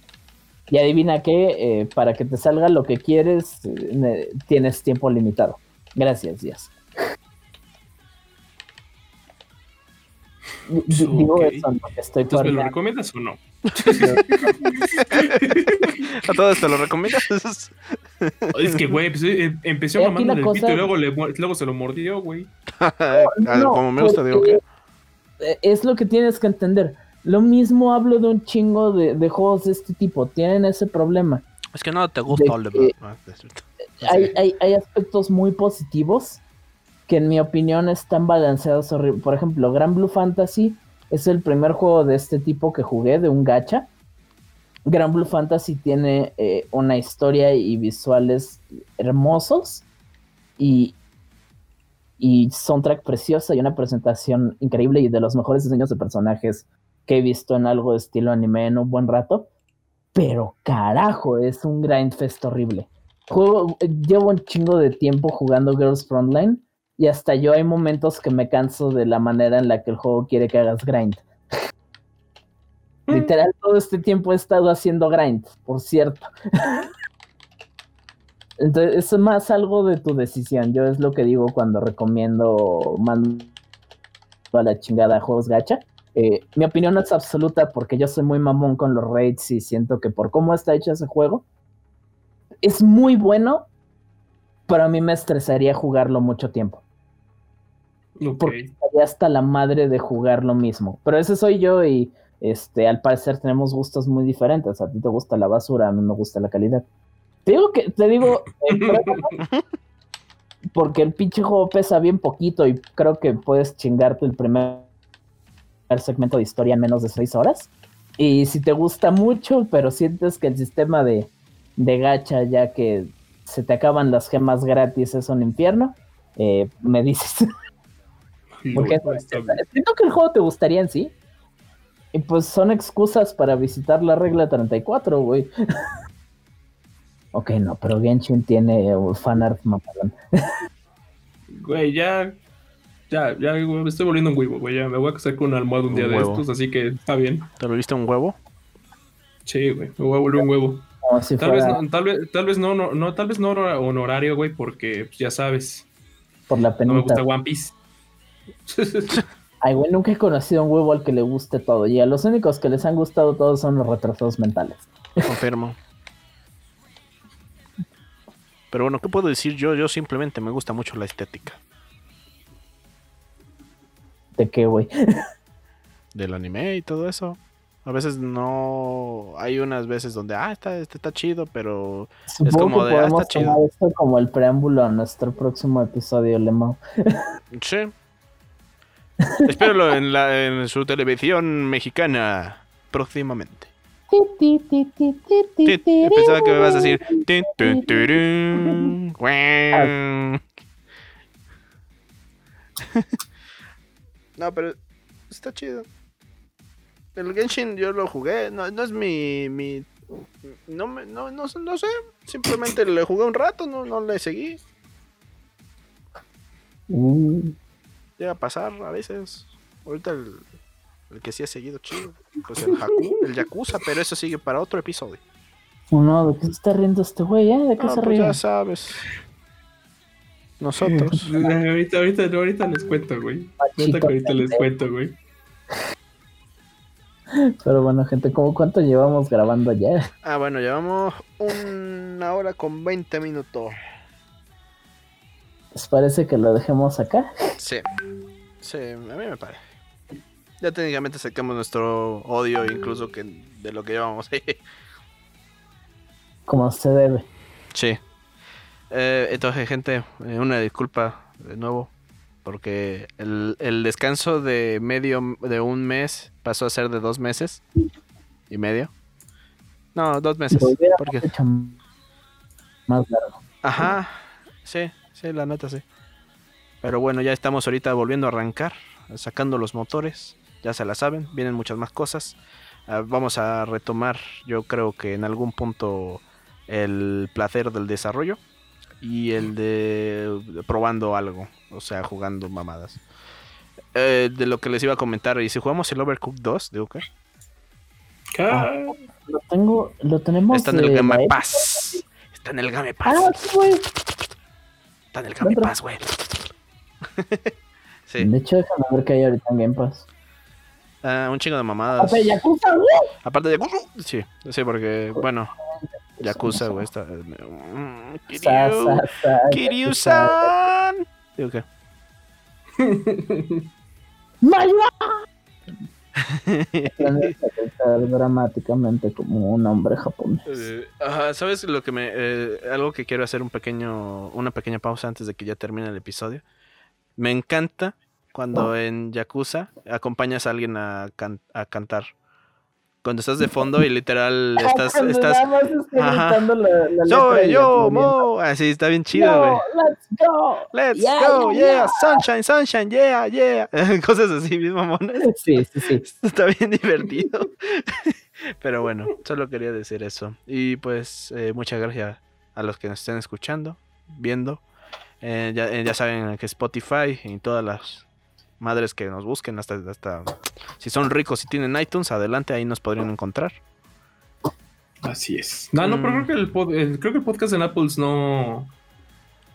Y adivina qué, eh, para que te salga lo que quieres, eh, tienes tiempo limitado. Gracias, Díaz.
Digo eso, estoy ¿me lo recomiendas o no?
¿A todos te lo recomiendas?
es que, güey, pues, eh, empezó mamando el pito y luego, luego se lo mordió, güey.
Como me gusta, digo que...
Es lo que tienes que entender lo mismo hablo de un chingo de, juegos de este tipo. Tienen ese problema.
Es que no te gusta Oliver. Ah,
hay, hay, aspectos muy positivos que en mi opinión están balanceados. Por ejemplo, Gran Blue Fantasy es el primer juego de este tipo que jugué, de un gacha. Gran Blue Fantasy tiene eh, una historia y visuales hermosos y, y soundtrack preciosa y una presentación increíble y de los mejores diseños de personajes que he visto en algo de estilo anime en un buen rato. Pero carajo, es un grind fest horrible. Juego, llevo un chingo de tiempo jugando Girls Frontline y hasta yo hay momentos que me canso de la manera en la que el juego quiere que hagas grind. Mm. Literal, todo este tiempo he estado haciendo grind, por cierto. Entonces, es más algo de tu decisión. Yo es lo que digo cuando recomiendo mando a la chingada juegos gacha. Eh, mi opinión es absoluta porque yo soy muy mamón con los raids y siento que por cómo está hecho ese juego, es muy bueno, pero a mí me estresaría jugarlo mucho tiempo. Porque estaría hasta la madre de jugar lo mismo. Pero ese soy yo y este, al parecer tenemos gustos muy diferentes. A ti te gusta la basura, a mí me gusta la calidad. Te digo que, te digo, porque el pinche juego pesa bien poquito y creo que puedes chingarte el primer segmento de historia en menos de seis horas. Y si te gusta mucho, pero sientes que el sistema de, de gacha, ya que se te acaban las gemas gratis, es un infierno, eh, me dices. Porque siento que el juego te gustaría en sí. Y pues son excusas para visitar la regla 34, güey. ok, no, pero Genshin tiene fanart mamalón.
güey, ya ya, ya me estoy volviendo un huevo, güey. Ya me voy a casar con un almohada un, día de estos, así que está bien.
¿Te lo viste un huevo?
Sí, güey. Me voy a volver un huevo. tal, vez no, tal, vez, tal vez no, no, tal vez no honorario, güey, porque pues, ya sabes.
Por la penita.
No me gusta One Piece.
Ay, güey, nunca he conocido un huevo al que le guste todo. Y a los únicos que les han gustado todos son los retrasados mentales.
Confirmo. Pero bueno, ¿qué puedo decir yo? Yo simplemente me gusta mucho la estética.
¿De qué, güey?
Del anime y todo eso. A veces no. Hay unas veces donde, ah, está, este está chido, pero es como de, ah, está chido.
Esto como el preámbulo a nuestro próximo episodio, Lemo.
sí. Espéralo en, la, en su televisión mexicana próximamente. Pensaba que me vas a decir. No, pero está chido. El Genshin yo lo jugué. No, no es mi, mi No, me, no, no, no sé. Simplemente le jugué un rato, no, no le seguí.
Uh,
Llega a pasar a veces. Ahorita el, el que sí ha seguido chido. Pues el, Haku- el Yakuza, pero eso sigue para otro episodio.
no, ¿de qué se está riendo este güey? ¿eh? ¿De qué
Ah,
se
pues
ríe?
ya sabes. Nosotros.
Ahorita, ahorita, ahorita les cuento, güey. Que ahorita les cuento, güey.
Pero bueno, gente, ¿cómo cuánto llevamos grabando ya?
Ah, bueno, llevamos una hora con 20 minutos.
¿Les parece que lo dejemos acá?
Sí. Sí, a mí me parece. Ya técnicamente sacamos nuestro odio incluso que de lo que llevamos.
Como se debe.
sí. Eh, entonces, gente, eh, una disculpa de nuevo. Porque el, el descanso de medio de un mes pasó a ser de dos meses y medio. No, dos meses. Porque,
más largo.
ajá, sí, sí, la neta sí. Pero bueno, ya estamos ahorita volviendo a arrancar, sacando los motores. Ya se la saben, vienen muchas más cosas. Ah, vamos a retomar, yo creo que en algún punto, el placer del desarrollo y el de probando algo, o sea, jugando mamadas. Eh, de lo que les iba a comentar, y si jugamos el Overcooked 2, digo que
Ah, Lo tengo, lo tenemos.
está en el Game. Pass. Está en el Game Pass.
Ah, sí, güey.
Está en el Game. Pass, güey. sí,
De hecho, déjame ver qué hay ahorita en Game Pass.
ah, un chingo de mamadas.
Aparte, Yakuza, güey.
Aparte de Sí, sí, porque, bueno, Yakuza, güey, está. Mm, Kiryu,
sa, sa,
Kiryu-san. Digo que.
¡Mayua! Dramáticamente como un hombre japonés.
Ajá, ¿sabes lo que me. eh, algo que quiero hacer un pequeño. Una pequeña pausa antes de que ya termine el episodio. Me encanta cuando en Yakuza acompañas a alguien a, can- a cantar. Cuando estás de fondo y literal estás.
Cuando
estás Ajá.
la, la letra
¡Soy
y
yo. Mo! Así está bien chido, güey.
let's go.
Let's
Yeah,
go,
yeah,
sunshine, sunshine, yeah, yeah. Cosas así, bien mamones.
Sí, sí, sí.
Está bien divertido. Pero bueno, solo quería decir eso. Y pues eh, muchas gracias a los que nos estén escuchando, viendo. Eh, ya, eh, ya saben que Spotify y todas las madres que nos busquen, hasta, hasta si son ricos y tienen iTunes, adelante, ahí nos podrían encontrar.
Así es. No, no, pero
Mm.
creo que el, pod- el- creo que el podcast en Apples no.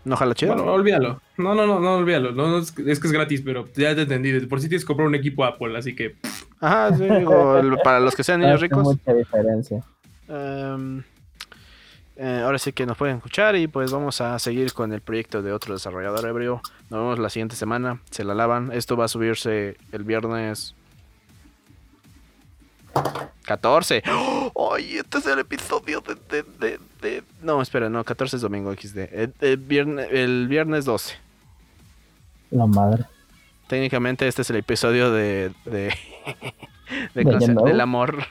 ¿No jala chido?
Bueno, olvídalo. No, no, no, no, olvídalo. No, no, es, es que es gratis, pero ya te entendí. Por si tienes que comprar un equipo Apple, así que.
Ajá, sí, digo, el- para los que sean niños
Hace
ricos.
mucha diferencia.
Em, eh, ahora sí que nos pueden escuchar y pues vamos a seguir con el proyecto de otro desarrollador ebrio. Nos vemos la siguiente semana. Se la lavan. Esto va a subirse el viernes 14. ¡Oh! ¡Ay! Este es el episodio de, de- de- de- No, espera, no, 14 es domingo XD. El, el viernes, el viernes 12.
La madre.
Técnicamente este es el episodio de... de, de-
¿De
del amor.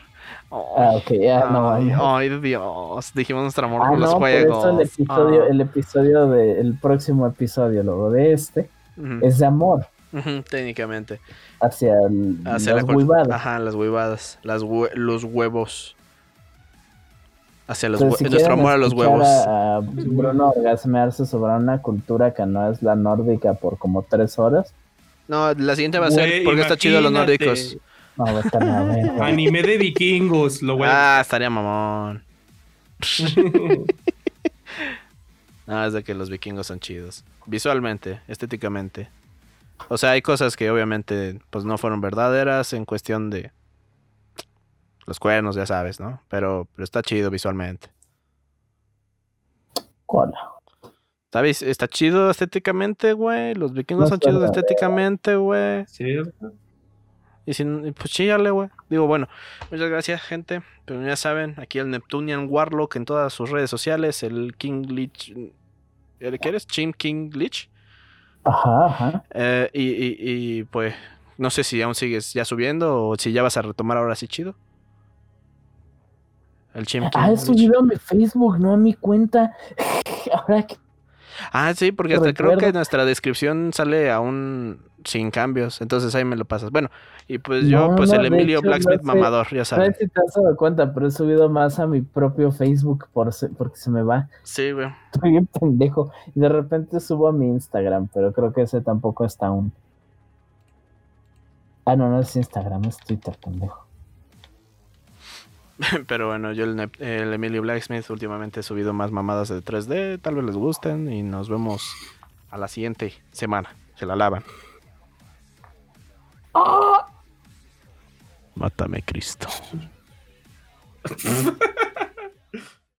Ah, ok, ya, no.
Ay,
no.
ay, Dios. Dijimos nuestro amor
Ah,
por los
no, por eso
juegos.
el episodio,
Ah.
el episodio de, el próximo episodio, luego de este,
Ujú,
es de amor
técnicamente.
hacia, el,
Hacia
las
la. Ajá, las huevadas. Las hue- los huevos. Hacia los hue-
si
nuestro amor a los huevos.
A, a Bruno orgasmearse sobre una cultura que no es la nórdica por como tres horas.
No, la siguiente va a ser porque está chido los
imagínate.
nórdicos.
No, va a estar.
Anime de vikingos, lo bueno.
Ah, estaría mamón. No, es de que los vikingos son chidos. Visualmente, estéticamente. O sea, hay cosas que obviamente pues no fueron verdaderas en cuestión de los cuernos, ya sabes, ¿no? Pero, pero está chido visualmente. Está, vis- está chido estéticamente, güey. Los vikingos
No
son chidos estéticamente, güey.
¿Cierto?
Y sin, pues chíllale, güey. Digo, bueno, muchas gracias, gente. Pero ya saben, aquí el Neptunian Warlock en todas sus redes sociales, el King Lich. ¿El qué eres? Chim King Lich.
Ajá, ajá.
Eh, y, y, y, pues, no sé si aún sigues ya subiendo o si ya vas a retomar ahora sí chido. El Chim King
Ah, he subido a mi Facebook, no a mi cuenta. Ahora que
Ah, sí, porque hasta creo que en nuestra descripción sale a un. Sin cambios. Entonces ahí me lo pasas. Bueno, y pues yo,
No,
pues
no,
el Emilio
hecho,
Blacksmith
no sé.
mamador, ya
No
sabes.
sé si te has dado cuenta, pero he subido más a mi propio Facebook por se- porque se me va.
Sí, güey.
Estoy bien pendejo. Y de repente subo a mi Instagram, pero creo que ese tampoco está aún. Ah, no, no es Instagram, es Twitter, pendejo.
Pero bueno, yo el, el Emilio Blacksmith últimamente he subido más mamadas de 3D. Tal vez les gusten y nos vemos a la siguiente semana. Se la lavan. Mátame, Cristo.